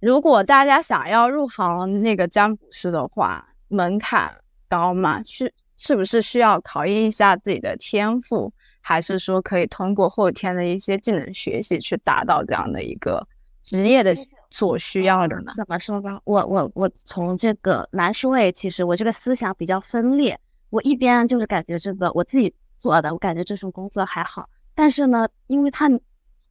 如果大家想要入行那个占卜师的话，门槛高吗？是？是不是需要考验一下自己的天赋，还是说可以通过后天的一些技能学习去达到这样的一个职业的所需要的呢？怎么说吧，我我我从这个男士位，其实我这个思想比较分裂。我一边就是感觉这个我自己做的，我感觉这份工作还好，但是呢，因为他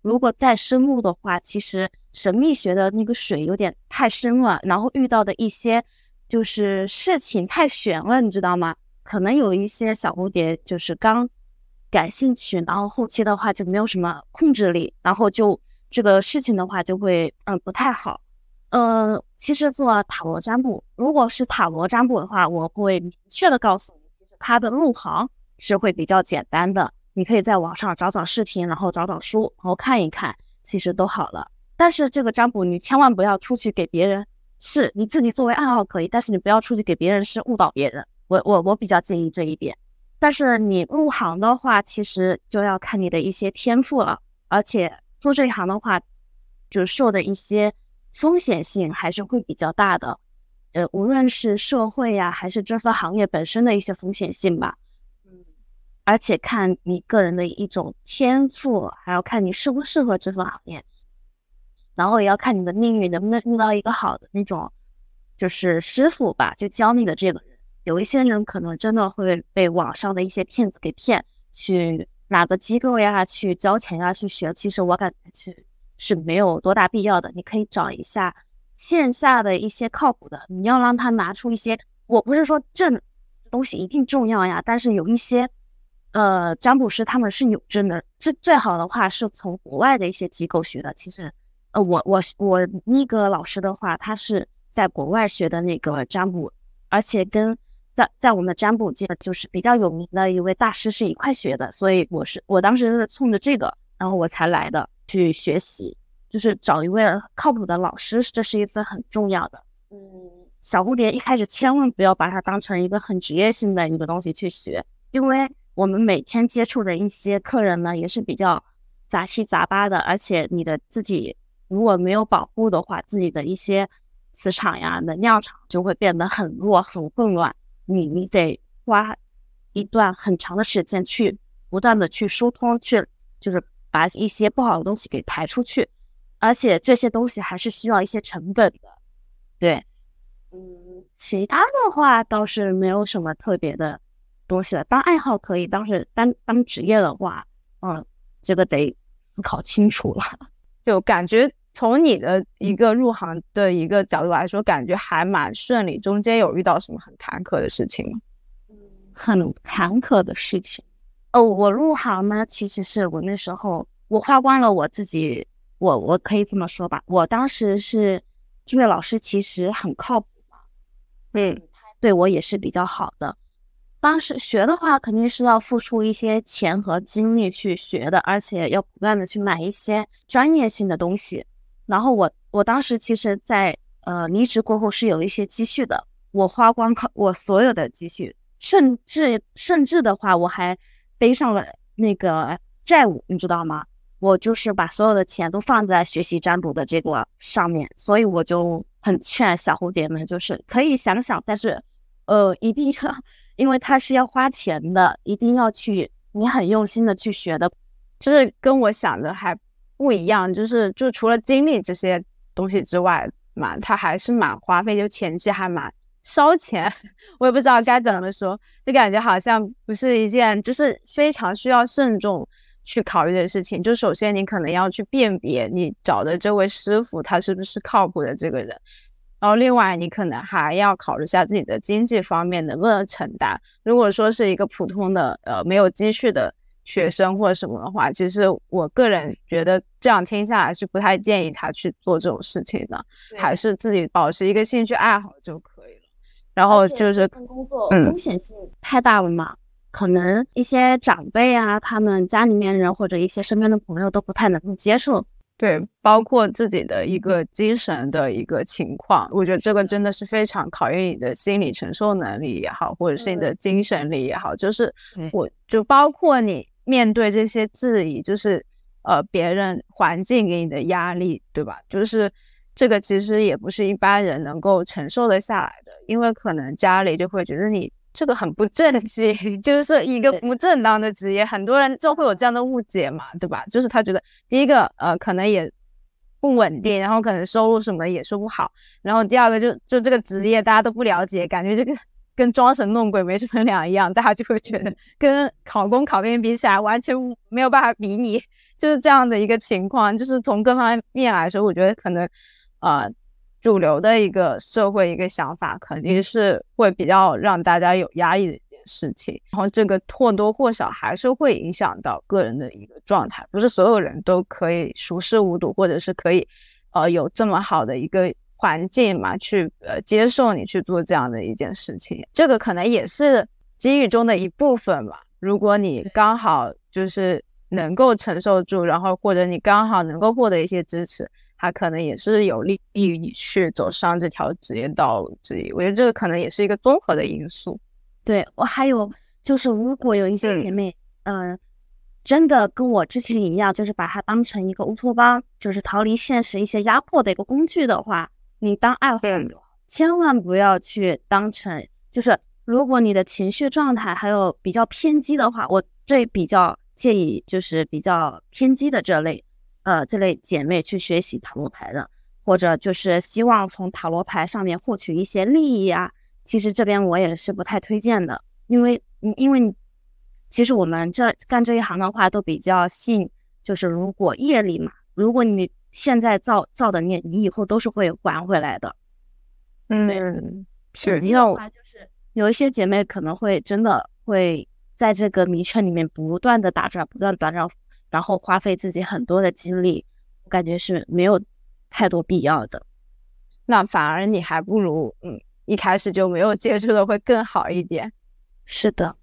如果再深入的话，其实神秘学的那个水有点太深了，然后遇到的一些。就是事情太悬了，你知道吗？可能有一些小蝴蝶就是刚感兴趣，然后后期的话就没有什么控制力，然后就这个事情的话就会嗯不太好。呃，其实做塔罗占卜，如果是塔罗占卜的话，我会明确的告诉你，它的入行是会比较简单的，你可以在网上找找视频，然后找找书，然后看一看，其实都好了。但是这个占卜你千万不要出去给别人试，你自己作为爱好可以，但是你不要出去给别人试，误导别人。我我我比较建议这一点。但是你入行的话，其实就要看你的一些天赋了，而且做这一行的话，就受的一些。风险性还是会比较大的，呃，无论是社会呀，还是这份行业本身的一些风险性吧，嗯，而且看你个人的一种天赋，还要看你适不适合这份行业，然后也要看你的命运能不能遇到一个好的那种，就是师傅吧，就教你的这个人。有一些人可能真的会被网上的一些骗子给骗，去哪个机构呀，去交钱呀，去学。其实我感觉去。是没有多大必要的，你可以找一下线下的一些靠谱的。你要让他拿出一些，我不是说证东西一定重要呀，但是有一些呃占卜师他们是有证的，这最好的话是从国外的一些机构学的。其实呃我我我那个老师的话，他是在国外学的那个占卜，而且跟在在我们占卜界就是比较有名的一位大师是一块学的，所以我是我当时是冲着这个，然后我才来的。去学习，就是找一位靠谱的老师，这是一份很重要的。嗯，小蝴蝶一开始千万不要把它当成一个很职业性的一个东西去学，因为我们每天接触的一些客人呢，也是比较杂七杂八的，而且你的自己如果没有保护的话，自己的一些磁场呀、能量场就会变得很弱、很混乱。你你得花一段很长的时间去不断的去疏通，去就是。把一些不好的东西给排出去，而且这些东西还是需要一些成本的。对，嗯，其他的话倒是没有什么特别的东西了。当爱好可以，当是当当职业的话，嗯，这个得思考清楚了。就感觉从你的一个入行的一个角度来说，感觉还蛮顺利。中间有遇到什么很坎坷的事情吗？很坎坷的事情。哦，我入行呢，其实是我那时候我花光了我自己，我我可以这么说吧，我当时是这位老师其实很靠谱嘛，嗯，他对我也是比较好的。当时学的话，肯定是要付出一些钱和精力去学的，而且要不断的去买一些专业性的东西。然后我我当时其实，在呃离职过后是有一些积蓄的，我花光我所有的积蓄，甚至甚至的话我还。背上了那个债务，你知道吗？我就是把所有的钱都放在学习占卜的这个上面，所以我就很劝小蝴蝶们，就是可以想想，但是，呃，一定要，因为它是要花钱的，一定要去，你很用心的去学的，就是跟我想的还不一样，就是就除了精力这些东西之外嘛，它还是蛮花费，就前期还蛮。烧钱，我也不知道该怎么说，就感觉好像不是一件就是非常需要慎重去考虑的事情。就首先你可能要去辨别你找的这位师傅他是不是靠谱的这个人，然后另外你可能还要考虑一下自己的经济方面能不能承担。如果说是一个普通的呃没有积蓄的学生或者什么的话，其实我个人觉得这样听下来是不太建议他去做这种事情的，还是自己保持一个兴趣爱好就可以了。然后就是工作风险性太大了嘛，可能一些长辈啊，他们家里面人或者一些身边的朋友都不太能够接受。对，包括自己的一个精神的一个情况，我觉得这个真的是非常考验你的心理承受能力也好，或者是你的精神力也好。就是我就包括你面对这些质疑，就是呃别人环境给你的压力，对吧？就是。这个其实也不是一般人能够承受得下来的，因为可能家里就会觉得你这个很不正经，就是一个不正当的职业，很多人就会有这样的误解嘛，对吧？就是他觉得第一个呃可能也不稳定，然后可能收入什么也说不好，然后第二个就就这个职业大家都不了解，感觉这个跟装神弄鬼没什么两样，大家就会觉得跟考公考编比起来完全没有办法比拟，就是这样的一个情况，就是从各方面来说，我觉得可能。呃，主流的一个社会一个想法，肯定是会比较让大家有压抑的一件事情。然后这个或多或少还是会影响到个人的一个状态，不是所有人都可以熟视无睹，或者是可以呃有这么好的一个环境嘛，去呃接受你去做这样的一件事情。这个可能也是机遇中的一部分吧。如果你刚好就是能够承受住，然后或者你刚好能够获得一些支持。它可能也是有利于你去走上这条职业道路之一，我觉得这个可能也是一个综合的因素。对我还有就是，如果有一些姐妹，嗯，真的跟我之前一样，就是把它当成一个乌托邦，就是逃离现实一些压迫的一个工具的话，你当爱好者，千万不要去当成，就是如果你的情绪状态还有比较偏激的话，我这比较建议就是比较偏激的这类。呃，这类姐妹去学习塔罗牌的，或者就是希望从塔罗牌上面获取一些利益啊，其实这边我也是不太推荐的，因为，因为其实我们这干这一行的话，都比较信，就是如果业力嘛，如果你现在造造的孽，你以后都是会还回来的。嗯，是。的话，就是有一些姐妹可能会真的会在这个迷圈里面不断的打转，不断打转。然后花费自己很多的精力，我感觉是没有太多必要的。那反而你还不如，嗯，一开始就没有接触的会更好一点。是的。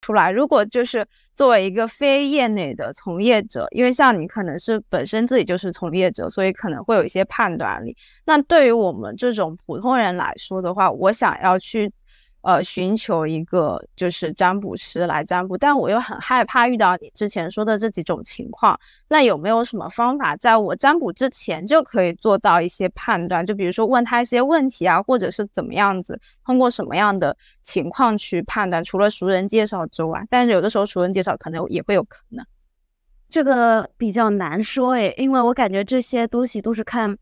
出来，如果就是作为一个非业内的从业者，因为像你可能是本身自己就是从业者，所以可能会有一些判断力。那对于我们这种普通人来说的话，我想要去。呃，寻求一个就是占卜师来占卜，但我又很害怕遇到你之前说的这几种情况。那有没有什么方法，在我占卜之前就可以做到一些判断？就比如说问他一些问题啊，或者是怎么样子，通过什么样的情况去判断？除了熟人介绍之外，但是有的时候熟人介绍可能也会有可能。这个比较难说诶，因为我感觉这些东西都是看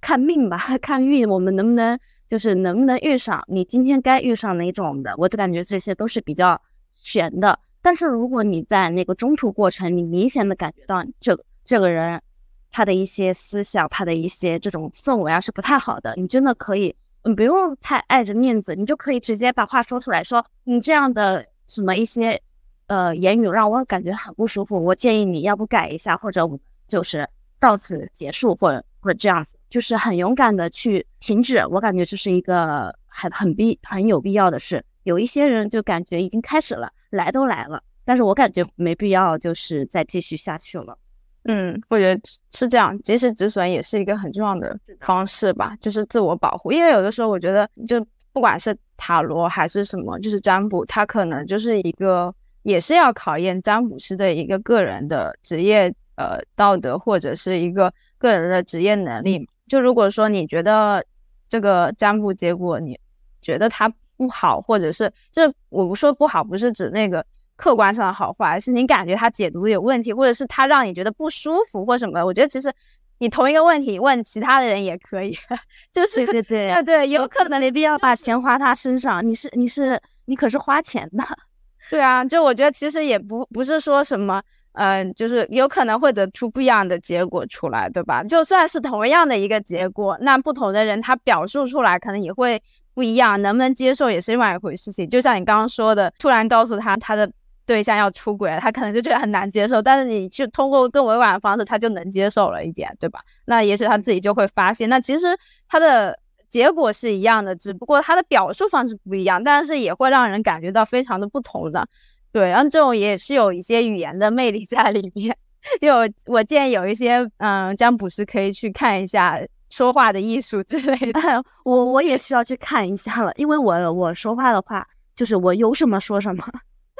看命吧，看运，我们能不能？就是能不能遇上你今天该遇上哪种的，我就感觉这些都是比较悬的。但是如果你在那个中途过程，你明显的感觉到这这个人他的一些思想，他的一些这种氛围啊是不太好的，你真的可以，你不用太碍着面子，你就可以直接把话说出来，说你这样的什么一些呃言语让我感觉很不舒服，我建议你要不改一下，或者就是到此结束，或者。或者这样子，就是很勇敢的去停止，我感觉这是一个很很必很有必要的事。有一些人就感觉已经开始了，来都来了，但是我感觉没必要，就是再继续下去了。嗯，我觉得是这样，及时止损也是一个很重要的方式吧，就是自我保护。因为有的时候我觉得，就不管是塔罗还是什么，就是占卜，它可能就是一个，也是要考验占卜师的一个个人的职业呃道德或者是一个。个人的职业能力嘛，就如果说你觉得这个占卜结果你觉得它不好，或者是就是我不说不好，不是指那个客观上的好坏，是你感觉它解读有问题，或者是它让你觉得不舒服或什么。我觉得其实你同一个问题问其他的人也可以，就是对对对对，有可能没必要把钱花他身上，你是你是你可是花钱的，对啊，就我觉得其实也不不是说什么。嗯，就是有可能会得出不一样的结果出来，对吧？就算是同样的一个结果，那不同的人他表述出来可能也会不一样，能不能接受也是另外一回事。情就像你刚刚说的，突然告诉他他的对象要出轨了，他可能就觉得很难接受，但是你就通过更委婉的方式，他就能接受了一点，对吧？那也许他自己就会发现，那其实他的结果是一样的，只不过他的表述方式不一样，但是也会让人感觉到非常的不同的。对，然后这种也是有一些语言的魅力在里面。就我建议有一些嗯占卜师可以去看一下说话的艺术之类的。我我也需要去看一下了，因为我我说话的话，就是我有什么说什么。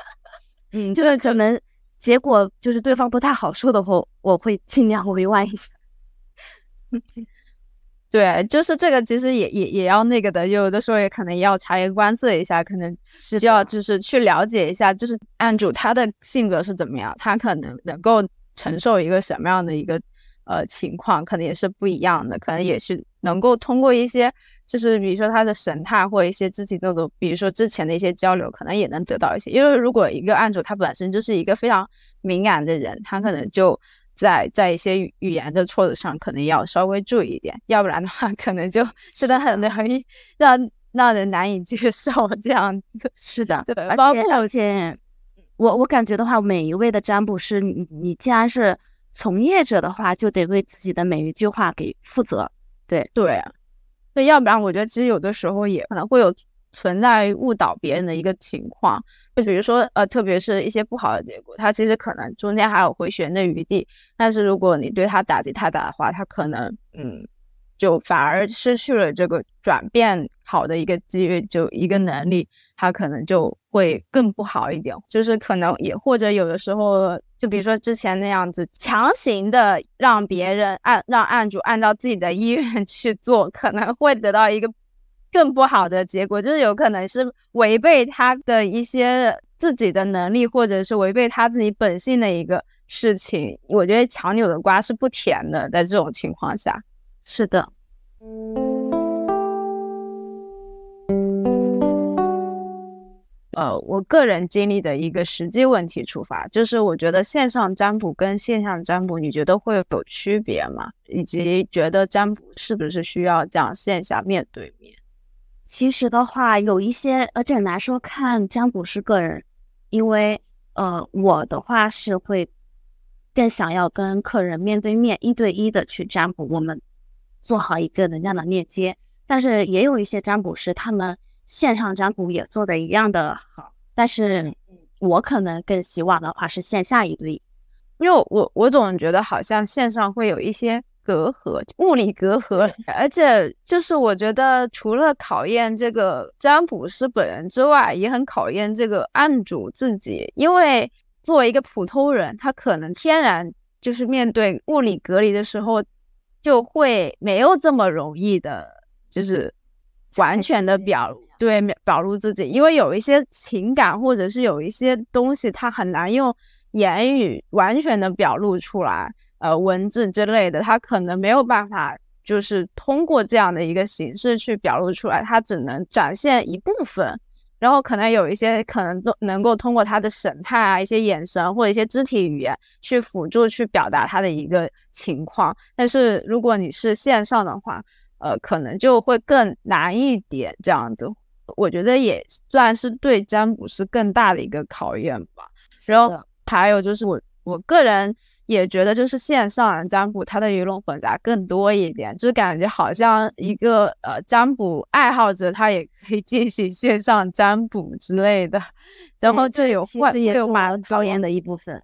嗯，就是可能结果就是对方不太好受的话，我会尽量委婉一下。对，就是这个，其实也也也要那个的，有的时候也可能要察言观色一下，可能需要就是去了解一下，就是案主他的性格是怎么样，他可能能够承受一个什么样的一个呃情况，可能也是不一样的，可能也是能够通过一些，就是比如说他的神态或一些肢体动作，比如说之前的一些交流，可能也能得到一些。因为如果一个案主他本身就是一个非常敏感的人，他可能就在在一些语言的措辞上，可能要稍微注意一点，要不然的话，可能就 真的很容易让让人难以接受这样子。是的，对，而且而且，我我感觉的话，每一位的占卜师，你你既然是。从业者的话，就得为自己的每一句话给负责。对对，对，要不然我觉得其实有的时候也可能会有存在误导别人的一个情况。就比如说，呃，特别是一些不好的结果，它其实可能中间还有回旋的余地。但是如果你对他打击太大的话，他可能嗯，就反而失去了这个转变好的一个机遇，就一个能力，他可能就会更不好一点。就是可能也或者有的时候。就比如说之前那样子，强行的让别人按让案主按照自己的意愿去做，可能会得到一个更不好的结果，就是有可能是违背他的一些自己的能力，或者是违背他自己本性的一个事情。我觉得强扭的瓜是不甜的，在这种情况下，是的。呃，我个人经历的一个实际问题出发，就是我觉得线上占卜跟线下占卜，你觉得会有区别吗？以及觉得占卜是不是需要这样线下面对面？其实的话，有一些，呃，这很难说，看占卜师个人，因为呃，我的话是会更想要跟客人面对面一对一的去占卜，我们做好一个能量的链接。但是也有一些占卜师，他们。线上占卜也做的一样的好，但是我可能更希望的话是线下一对一，因为我我总觉得好像线上会有一些隔阂，物理隔阂，而且就是我觉得除了考验这个占卜师本人之外，也很考验这个案主自己，因为作为一个普通人，他可能天然就是面对物理隔离的时候，就会没有这么容易的，就是完全的表。对，表露自己，因为有一些情感或者是有一些东西，他很难用言语完全的表露出来，呃，文字之类的，它可能没有办法，就是通过这样的一个形式去表露出来，它只能展现一部分，然后可能有一些可能都能够通过他的神态啊、一些眼神或者一些肢体语言去辅助去表达他的一个情况，但是如果你是线上的话，呃，可能就会更难一点，这样子。我觉得也算是对占卜师更大的一个考验吧。然后还有就是我我个人也觉得，就是线上占卜它的鱼龙混杂更多一点，就是感觉好像一个呃占卜爱好者他也可以进行线上占卜之类的。然后这有其实也有蛮高研的一部分。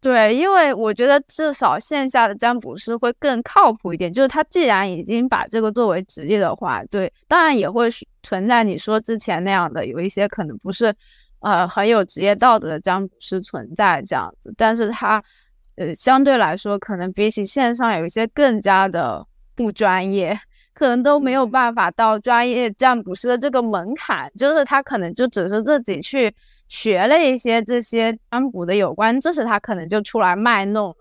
对，因为我觉得至少线下的占卜师会更靠谱一点。就是他既然已经把这个作为职业的话，对，当然也会存在你说之前那样的有一些可能不是，呃，很有职业道德的占卜师存在这样子。但是他，呃，相对来说，可能比起线上有一些更加的不专业，可能都没有办法到专业占卜师的这个门槛。就是他可能就只是自己去。学了一些这些占卜的有关知识，他可能就出来卖弄了，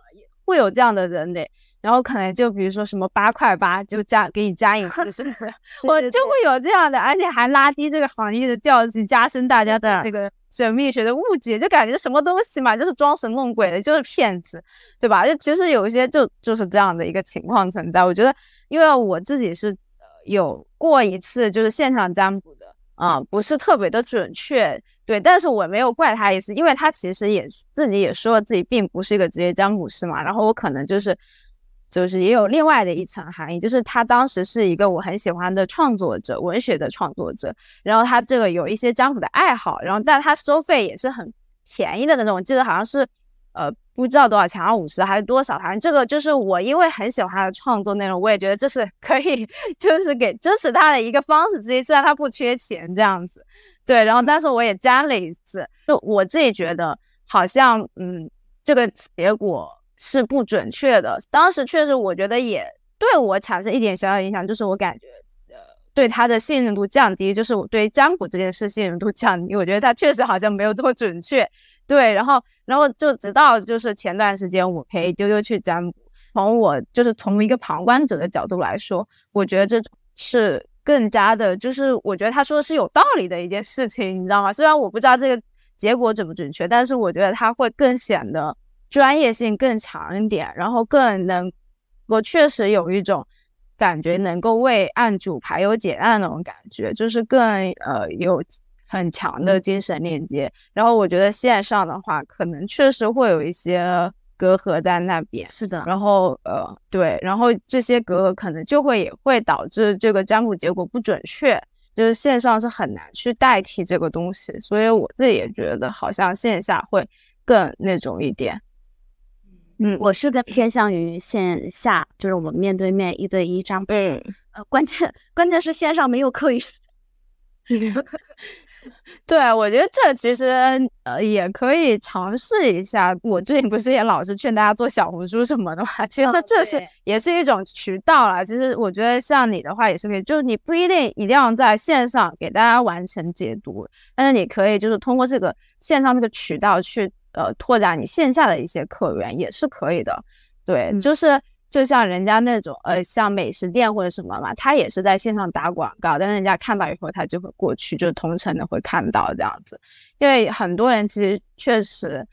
会有这样的人的。然后可能就比如说什么八块八就加给你加引子什么的，我就会有这样的，而且还拉低这个行业的调子，加深大家的这个神秘学的误解，就感觉什么东西嘛，就是装神弄鬼的，就是骗子，对吧？就其实有一些就就是这样的一个情况存在。我觉得，因为我自己是有过一次就是现场占卜的啊，不是特别的准确。对，但是我没有怪他意思，因为他其实也自己也说了自己并不是一个职业占卜师嘛。然后我可能就是，就是也有另外的一层含义，就是他当时是一个我很喜欢的创作者，文学的创作者。然后他这个有一些占卜的爱好，然后但他收费也是很便宜的那种，我记得好像是呃不知道多少钱，五十还是多少。反正这个就是我因为很喜欢他的创作内容，我也觉得这是可以就是给支持他的一个方式之一，虽然他不缺钱这样子。对，然后但是我也加了一次，就我自己觉得好像，嗯，这个结果是不准确的。当时确实我觉得也对我产生一点小小影响，就是我感觉，呃，对他的信任度降低，就是我对占卜这件事信任度降低。我觉得他确实好像没有这么准确。对，然后，然后就直到就是前段时间我陪丢丢去占卜，从我就是从一个旁观者的角度来说，我觉得这是更加的，就是我觉得他说的是有道理的一件事情，你知道吗？虽然我不知道这个结果准不准确，但是我觉得他会更显得专业性更强一点，然后更能，我确实有一种感觉能够为案主排忧解难那种感觉，就是更呃有很强的精神链接。然后我觉得线上的话，可能确实会有一些。隔阂在那边是的，然后呃对，然后这些隔阂可能就会也会导致这个占卜结果不准确，就是线上是很难去代替这个东西，所以我自己也觉得好像线下会更那种一点。嗯，我是更偏向于线下，就是我们面对面一对一占卜。嗯，呃，关键关键是线上没有课余。对，我觉得这其实呃也可以尝试一下。我最近不是也老是劝大家做小红书什么的嘛，其实这是也是一种渠道啦。其实我觉得像你的话也是可以，就是你不一定一定要在线上给大家完成解读，但是你可以就是通过这个线上这个渠道去呃拓展你线下的一些客源也是可以的。对，就是。就像人家那种呃，像美食店或者什么嘛，他也是在线上打广告，但是人家看到以后，他就会过去，就是同城的会看到这样子。因为很多人其实确实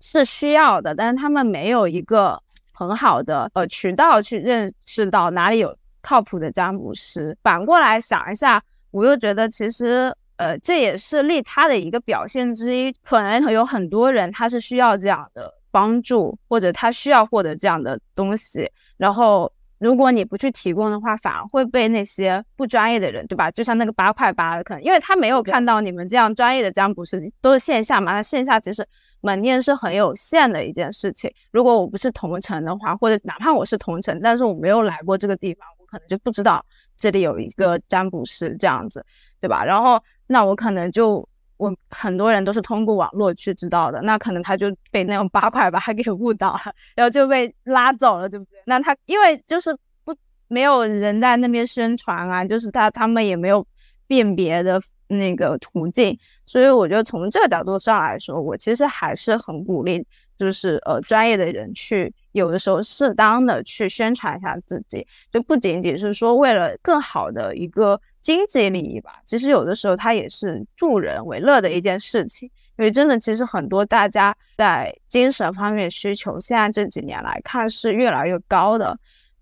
是需要的，但是他们没有一个很好的呃渠道去认识到哪里有靠谱的占卜师。反过来想一下，我又觉得其实呃这也是利他的一个表现之一。可能有很多人他是需要这样的。帮助或者他需要获得这样的东西，然后如果你不去提供的话，反而会被那些不专业的人，对吧？就像那个八块八的，可能因为他没有看到你们这样专业的占卜师都是线下嘛，那线下其实门店是很有限的一件事情。如果我不是同城的话，或者哪怕我是同城，但是我没有来过这个地方，我可能就不知道这里有一个占卜师这样子，对吧？然后那我可能就。我很多人都是通过网络去知道的，那可能他就被那种八块吧给误导了，然后就被拉走了，对不对？那他因为就是不没有人在那边宣传啊，就是他他们也没有辨别的那个途径，所以我觉得从这个角度上来说，我其实还是很鼓励，就是呃专业的人去有的时候适当的去宣传一下自己，就不仅仅是说为了更好的一个。经济利益吧，其实有的时候它也是助人为乐的一件事情。因为真的，其实很多大家在精神方面需求，现在这几年来看是越来越高的。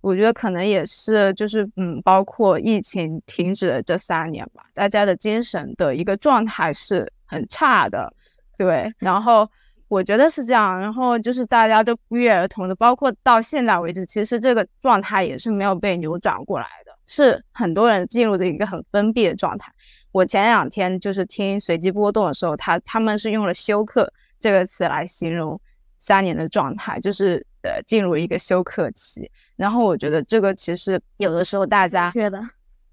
我觉得可能也是，就是嗯，包括疫情停止的这三年吧，大家的精神的一个状态是很差的。对，然后我觉得是这样，然后就是大家都不约而同的，包括到现在为止，其实这个状态也是没有被扭转过来的。是很多人进入的一个很封闭的状态。我前两天就是听随机波动的时候，他他们是用了“休克”这个词来形容三年的状态，就是呃进入一个休克期。然后我觉得这个其实有的时候大家觉得，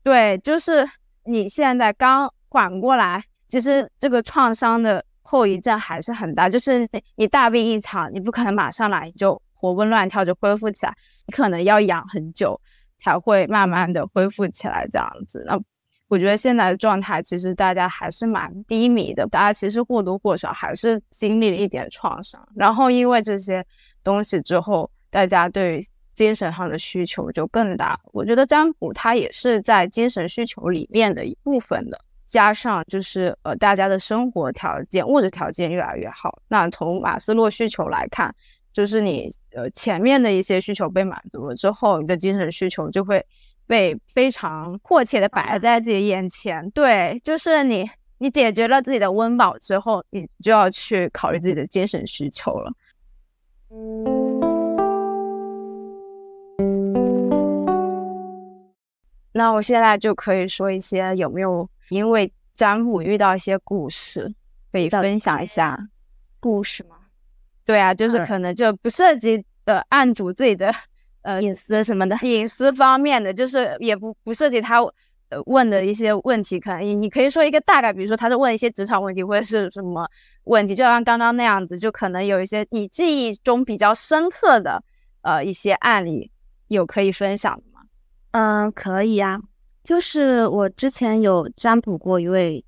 对，就是你现在刚缓过来，其实这个创伤的后遗症还是很大。就是你大病一场，你不可能马上来就活蹦乱跳就恢复起来，你可能要养很久。才会慢慢的恢复起来，这样子。那我觉得现在的状态其实大家还是蛮低迷的，大家其实或多或少还是经历了一点创伤。然后因为这些东西之后，大家对于精神上的需求就更大。我觉得占卜它也是在精神需求里面的一部分的，加上就是呃大家的生活条件、物质条件越来越好。那从马斯洛需求来看。就是你呃前面的一些需求被满足了之后，你的精神需求就会被非常迫切的摆在自己眼前。对，就是你你解决了自己的温饱之后，你就要去考虑自己的精神需求了。那我现在就可以说一些有没有因为占卜遇到一些故事，可以分享一下故事吗？对啊，就是可能就不涉及呃案主自己的呃隐私什么的，隐私方面的，就是也不不涉及他呃问的一些问题，可能你你可以说一个大概，比如说他是问一些职场问题或者是什么问题，就像刚刚那样子，就可能有一些你记忆中比较深刻的呃一些案例，有可以分享的吗？嗯，可以呀，就是我之前有占卜过一位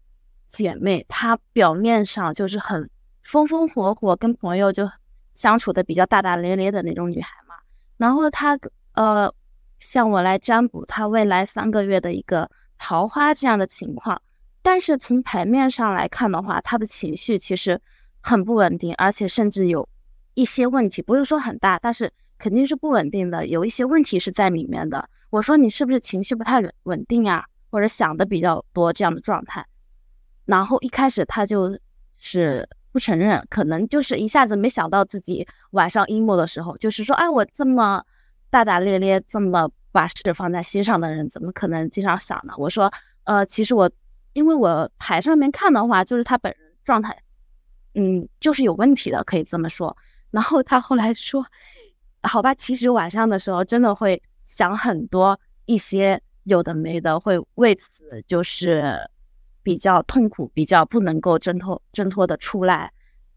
姐妹，她表面上就是很。风风火火跟朋友就相处的比较大大咧咧的那种女孩嘛，然后她呃向我来占卜她未来三个月的一个桃花这样的情况，但是从牌面上来看的话，她的情绪其实很不稳定，而且甚至有一些问题，不是说很大，但是肯定是不稳定的，有一些问题是在里面的。我说你是不是情绪不太稳稳定啊，或者想的比较多这样的状态？然后一开始他就是不承认，可能就是一下子没想到自己晚上 emo 的时候，就是说，哎，我这么大大咧咧，这么把事放在心上的人，怎么可能经常想呢？我说，呃，其实我因为我牌上面看的话，就是他本人状态，嗯，就是有问题的，可以这么说。然后他后来说，好吧，其实晚上的时候真的会。想很多一些有的没的，会为此就是比较痛苦，比较不能够挣脱挣脱的出来。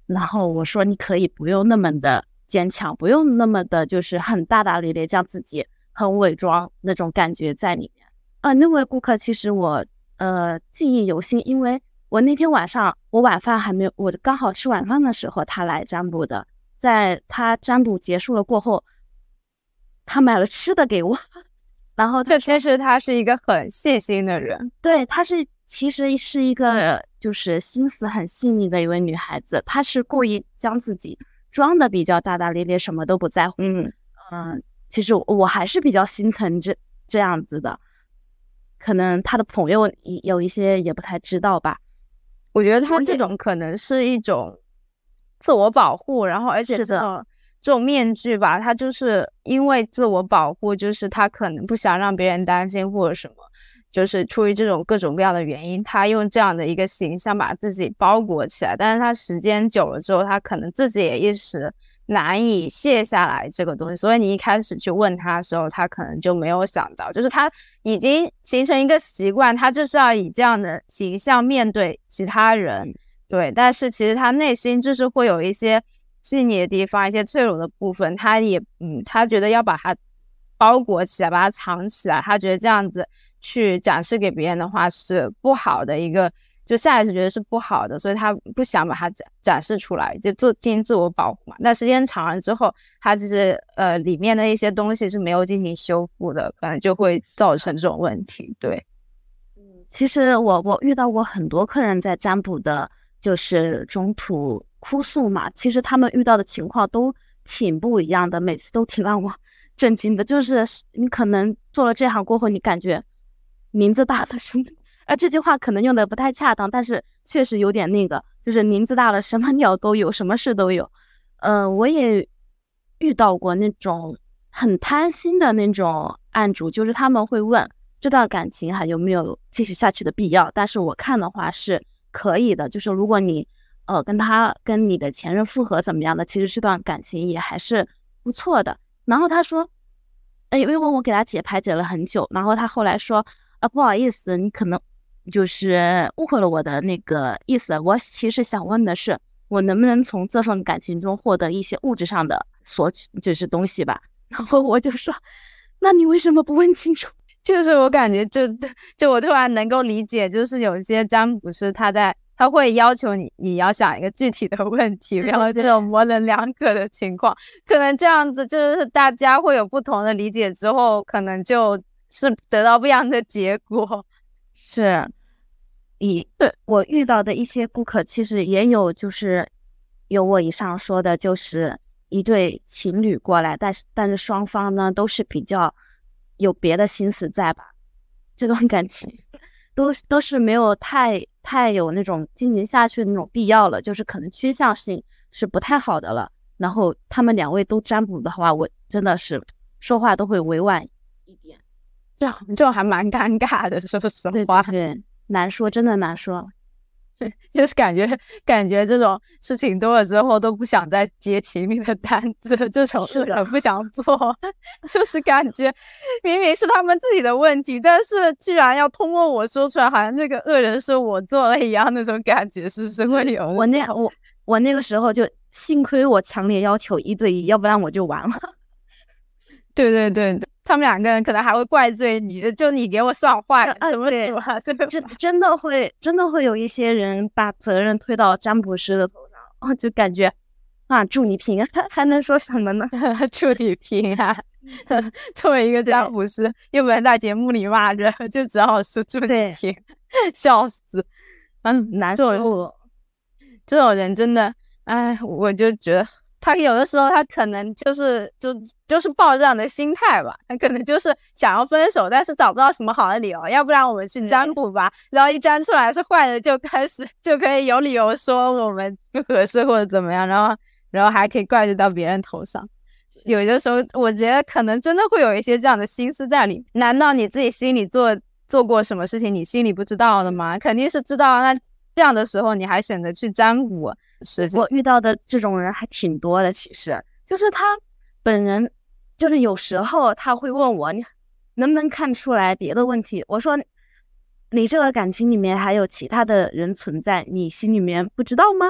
然后我说，你可以不用那么的坚强，不用那么的，就是很大大咧咧，将自己很伪装那种感觉在里面。呃，那位顾客其实我呃记忆犹新，因为我那天晚上我晚饭还没有，我刚好吃晚饭的时候他来占卜的，在他占卜结束了过后。他买了吃的给我，然后这其实他是一个很细心的人，对，他是其实是一个就是心思很细腻的一位女孩子，她是故意将自己装的比较大大咧咧，什么都不在乎。嗯嗯，其实我还是比较心疼这这样子的，可能他的朋友有一些也不太知道吧。我觉得他这种可能是一种自我保护，然后而且是的。这种面具吧，他就是因为自我保护，就是他可能不想让别人担心或者什么，就是出于这种各种各样的原因，他用这样的一个形象把自己包裹起来。但是他时间久了之后，他可能自己也一时难以卸下来这个东西。所以你一开始去问他的时候，他可能就没有想到，就是他已经形成一个习惯，他就是要以这样的形象面对其他人。对，但是其实他内心就是会有一些。细腻的地方，一些脆弱的部分，他也嗯，他觉得要把它包裹起来，把它藏起来。他觉得这样子去展示给别人的话是不好的一个，就下意识觉得是不好的，所以他不想把它展展示出来，就做进行自我保护嘛。那时间长了之后，他其实呃里面的一些东西是没有进行修复的，可能就会造成这种问题。对，嗯，其实我我遇到过很多客人在占卜的，就是中途。哭诉嘛，其实他们遇到的情况都挺不一样的，每次都挺让我 震惊的。就是你可能做了这行过后，你感觉名字大了什么？啊，这句话可能用的不太恰当，但是确实有点那个，就是名字大了，什么鸟都有，什么事都有。呃，我也遇到过那种很贪心的那种案主，就是他们会问这段感情还有没有继续下去的必要。但是我看的话是可以的，就是如果你。呃，跟他跟你的前任复合怎么样的？其实这段感情也还是不错的。然后他说，哎，因为我给他解牌解了很久，然后他后来说，啊，不好意思，你可能就是误会了我的那个意思。我其实想问的是，我能不能从这份感情中获得一些物质上的索取，就是东西吧？然后我就说，那你为什么不问清楚？就是我感觉，就就我突然能够理解，就是有些占卜师他在。他会要求你，你要想一个具体的 问题，然后这种模棱两可的情况，可能这样子就是大家会有不同的理解，之后可能就是得到不一样的结果。是，以我遇到的一些顾客，其实也有就是有我以上说的，就是一对情侣过来，但是但是双方呢都是比较有别的心思在吧，这段感情。都都是没有太太有那种进行下去的那种必要了，就是可能趋向性是不太好的了。然后他们两位都占卜的话，我真的是说话都会委婉一点，这样这种还蛮尴尬的，说实话，对，难说，真的难说。就是感觉感觉这种事情多了之后都不想再接情侣的单子，这种事很不想做，就是感觉明明是他们自己的问题，但是居然要通过我说出来，好像这个恶人是我做了一样，那种感觉是不是会有？我那我我那个时候就幸亏我强烈要求一对一，要不然我就完了。对对对。他们两个人可能还会怪罪你，就你给我算坏了，什么什么，真真的会真的会有一些人把责任推到占卜师的头上，哦，就感觉啊，祝你平安，还能说什么呢？祝你平安。作为一个占卜师，又不能在节目里骂人，就只好说祝你平安，笑死。嗯，难受。这种人真的，哎，我就觉得他有的时候他可能就是就就是抱这样的心态吧，他可能就是想要分手，但是找不到什么好的理由。要不然我们去占卜吧，然后一占出来是坏的，就开始就可以有理由说我们不合适或者怎么样，然后然后还可以怪罪到别人头上。有的时候我觉得可能真的会有一些这样的心思在里。难道你自己心里做做过什么事情，你心里不知道的吗？肯定是知道。那。这样的时候，你还选择去占卜？是我遇到的这种人还挺多的。其实就是他本人，就是有时候他会问我，你能不能看出来别的问题？我说，你这个感情里面还有其他的人存在，你心里面不知道吗？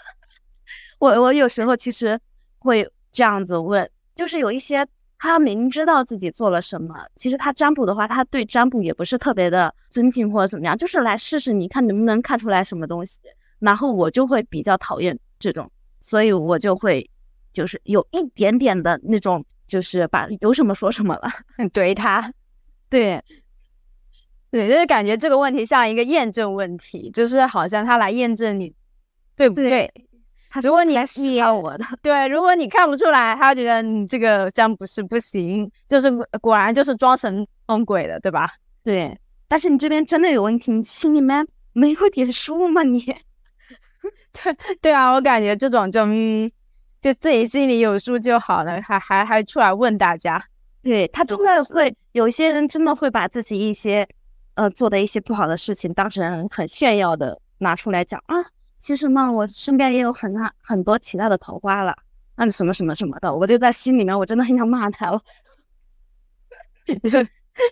我我有时候其实会这样子问，就是有一些。他明知道自己做了什么，其实他占卜的话，他对占卜也不是特别的尊敬或者怎么样，就是来试试，你看能不能看出来什么东西。然后我就会比较讨厌这种，所以我就会就是有一点点的那种，就是把有什么说什么了，怼他。对，对，就是感觉这个问题像一个验证问题，就是好像他来验证你对不对。如果你还是要我的，对，如果你看不出来，他觉得你这个这样不是不行，就是果然就是装神弄鬼的，对吧？对，但是你这边真的有问题，你心里面没有点数吗？你，对对啊，我感觉这种就嗯，就自己心里有数就好了，还还还出来问大家，对他真的会有些人真的会把自己一些呃做的一些不好的事情当成很炫耀的拿出来讲啊。其实嘛，我身边也有很大很多其他的桃花了，那什么什么什么的，我就在心里面，我真的很想骂他了。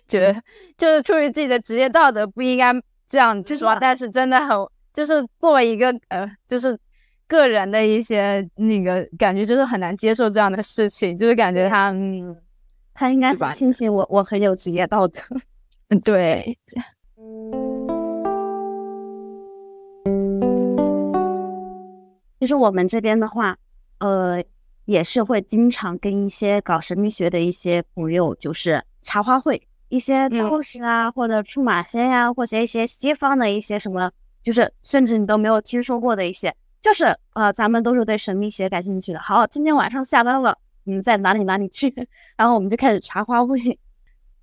觉得就是出于自己的职业道德，不应该这样说。但是真的很，就是作为一个呃，就是个人的一些那个感觉，就是很难接受这样的事情，就是感觉他，嗯，他应该庆幸我，我很有职业道德。嗯，对。其实我们这边的话，呃，也是会经常跟一些搞神秘学的一些朋友，就是茶话会，一些道士啊，或者出马仙呀，或者一些西方的一些什么，就是甚至你都没有听说过的一些，就是呃，咱们都是对神秘学感兴趣的。好，今天晚上下班了，你们在哪里哪里去？然后我们就开始茶话会。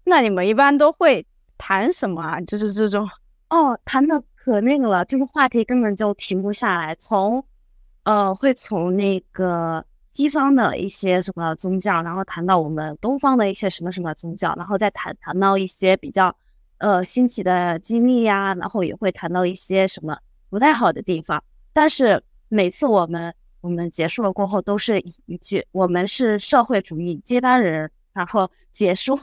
那你们一般都会谈什么啊？就是这种哦，谈的可那个了，就是话题根本就停不下来，从。呃，会从那个西方的一些什么宗教，然后谈到我们东方的一些什么什么宗教，然后再谈谈到一些比较呃新奇的经历呀，然后也会谈到一些什么不太好的地方。但是每次我们我们结束了过后，都是一句“我们是社会主义接班人”，然后结束，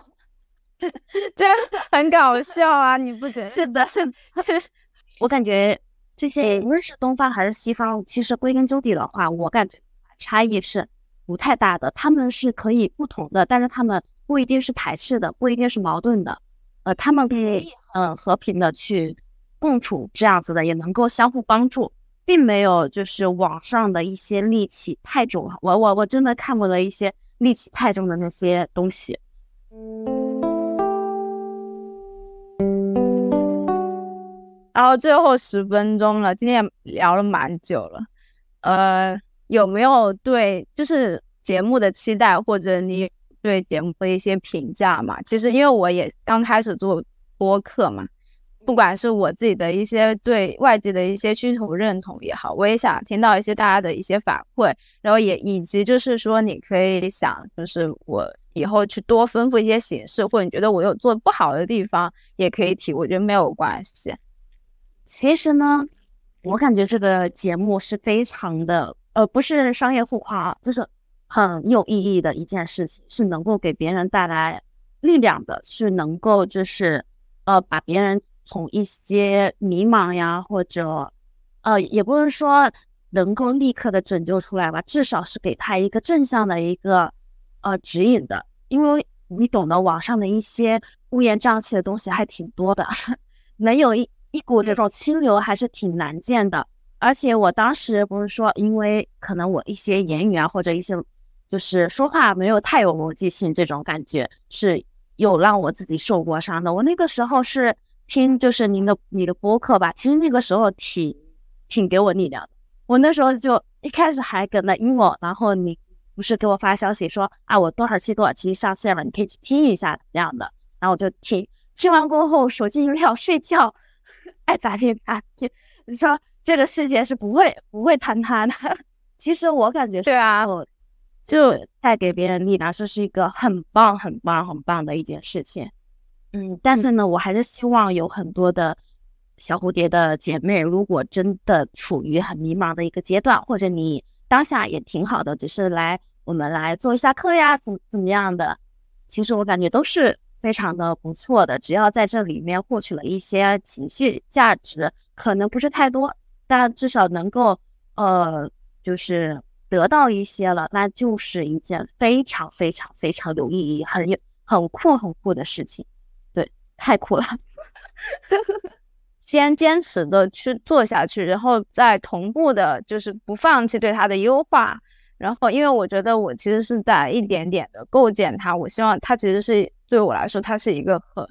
这很搞笑啊！你不觉得？是的，是的，我感觉。这些无论是东方还是西方，其实归根究底的话，我感觉差异是不太大的。他们是可以不同的，但是他们不一定是排斥的，不一定是矛盾的。呃，他们可以嗯和平的去共处，这样子的也能够相互帮助，并没有就是网上的一些戾气太重。我我我真的看过的一些戾气太重的那些东西。然后最后十分钟了，今天也聊了蛮久了，呃，有没有对就是节目的期待，或者你对节目的一些评价嘛？其实因为我也刚开始做播客嘛，不管是我自己的一些对外界的一些需求认同也好，我也想听到一些大家的一些反馈，然后也以及就是说你可以想，就是我以后去多丰富一些形式，或者你觉得我有做不好的地方，也可以提，我觉得没有关系。其实呢，我感觉这个节目是非常的，呃，不是商业互夸啊，就是很有意义的一件事情，是能够给别人带来力量的，是能够就是呃把别人从一些迷茫呀，或者呃也不是说能够立刻的拯救出来吧，至少是给他一个正向的一个呃指引的，因为你懂得网上的一些乌烟瘴气的东西还挺多的，能有一。一股这种清流还是挺难见的，而且我当时不是说，因为可能我一些言语啊，或者一些就是说话没有太有逻辑性，这种感觉是有让我自己受过伤的。我那个时候是听就是您的你的播客吧，其实那个时候挺挺给我力量的。我那时候就一开始还跟那 emo，然后你不是给我发消息说啊，我多少期多少期上线了，你可以去听一下这样的，然后我就听，听完过后手机一撂睡觉，爱咋地咋地。你说这个世界是不会不会坍塌的。其实我感觉对啊，我就带给别人力量，这是一个很棒很棒很棒的一件事情。嗯，但是呢，我还是希望有很多的。小蝴蝶的姐妹，如果真的处于很迷茫的一个阶段，或者你当下也挺好的，只是来我们来做一下课呀，怎怎么样的？其实我感觉都是非常的不错的。只要在这里面获取了一些情绪价值，可能不是太多，但至少能够呃，就是得到一些了，那就是一件非常非常非常有意义、很有很酷很酷的事情。对，太酷了。先坚持的去做下去，然后再同步的，就是不放弃对它的优化。然后，因为我觉得我其实是在一点点的构建它，我希望它其实是对我来说，它是一个很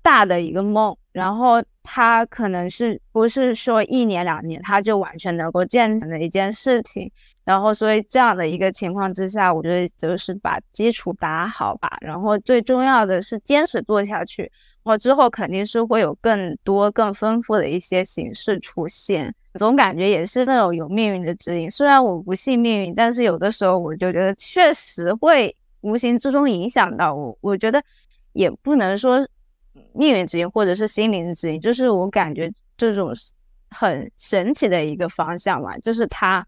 大的一个梦。然后，它可能是不是说一年两年它就完全能够建成的一件事情。然后，所以这样的一个情况之下，我觉得就是把基础打好吧。然后，最重要的是坚持做下去。我之后肯定是会有更多、更丰富的一些形式出现，总感觉也是那种有命运的指引。虽然我不信命运，但是有的时候我就觉得确实会无形之中影响到我。我觉得也不能说命运之音或者是心灵之音，就是我感觉这种很神奇的一个方向嘛，就是它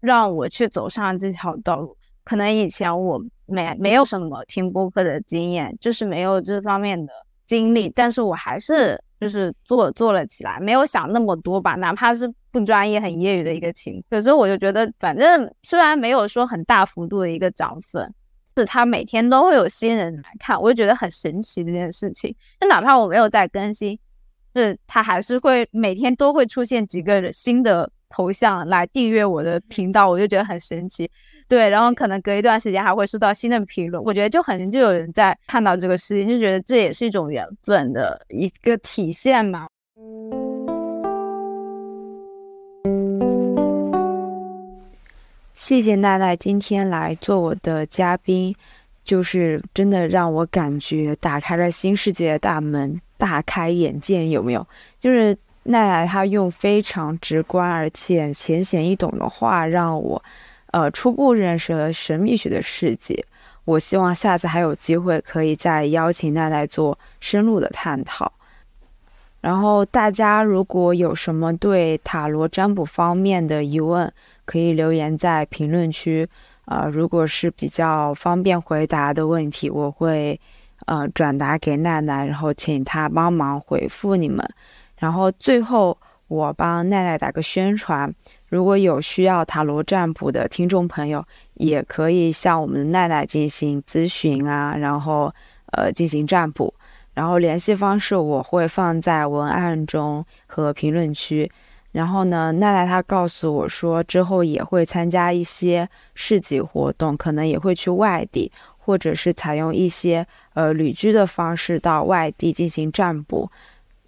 让我去走上这条道路。可能以前我没没有什么听播客的经验，就是没有这方面的。经历，但是我还是就是做做了起来，没有想那么多吧，哪怕是不专业、很业余的一个情况。有时候我就觉得，反正虽然没有说很大幅度的一个涨粉，是他每天都会有新人来看，我就觉得很神奇这件事情。就哪怕我没有在更新，是他还是会每天都会出现几个新的头像来订阅我的频道，我就觉得很神奇。对，然后可能隔一段时间还会收到新的评论，我觉得就很就有人在看到这个事情，就觉得这也是一种缘分的一个体现嘛。谢谢奈奈今天来做我的嘉宾，就是真的让我感觉打开了新世界的大门，大开眼界，有没有？就是奈奈她用非常直观而且浅显易懂的话让我。呃，初步认识了神秘学的世界。我希望下次还有机会可以再邀请奈奈做深入的探讨。然后大家如果有什么对塔罗占卜方面的疑问，可以留言在评论区。呃，如果是比较方便回答的问题，我会呃转达给奈奈，然后请她帮忙回复你们。然后最后我帮奈奈打个宣传。如果有需要塔罗占卜的听众朋友，也可以向我们奈奈进行咨询啊，然后呃进行占卜，然后联系方式我会放在文案中和评论区。然后呢，奈奈她告诉我说，之后也会参加一些市集活动，可能也会去外地，或者是采用一些呃旅居的方式到外地进行占卜。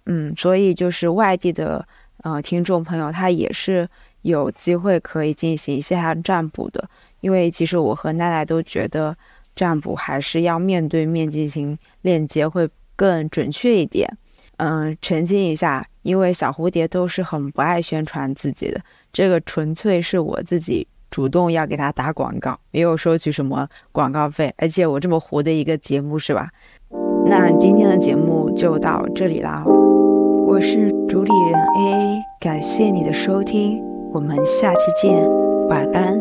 嗯，所以就是外地的呃听众朋友，他也是。有机会可以进行线下占卜的，因为其实我和奈奈都觉得占卜还是要面对面进行链接会更准确一点。嗯，澄清一下，因为小蝴蝶都是很不爱宣传自己的，这个纯粹是我自己主动要给他打广告，没有收取什么广告费。而且我这么糊的一个节目是吧？那今天的节目就到这里啦，我是主理人 A A，感谢你的收听。我们下期见，晚安。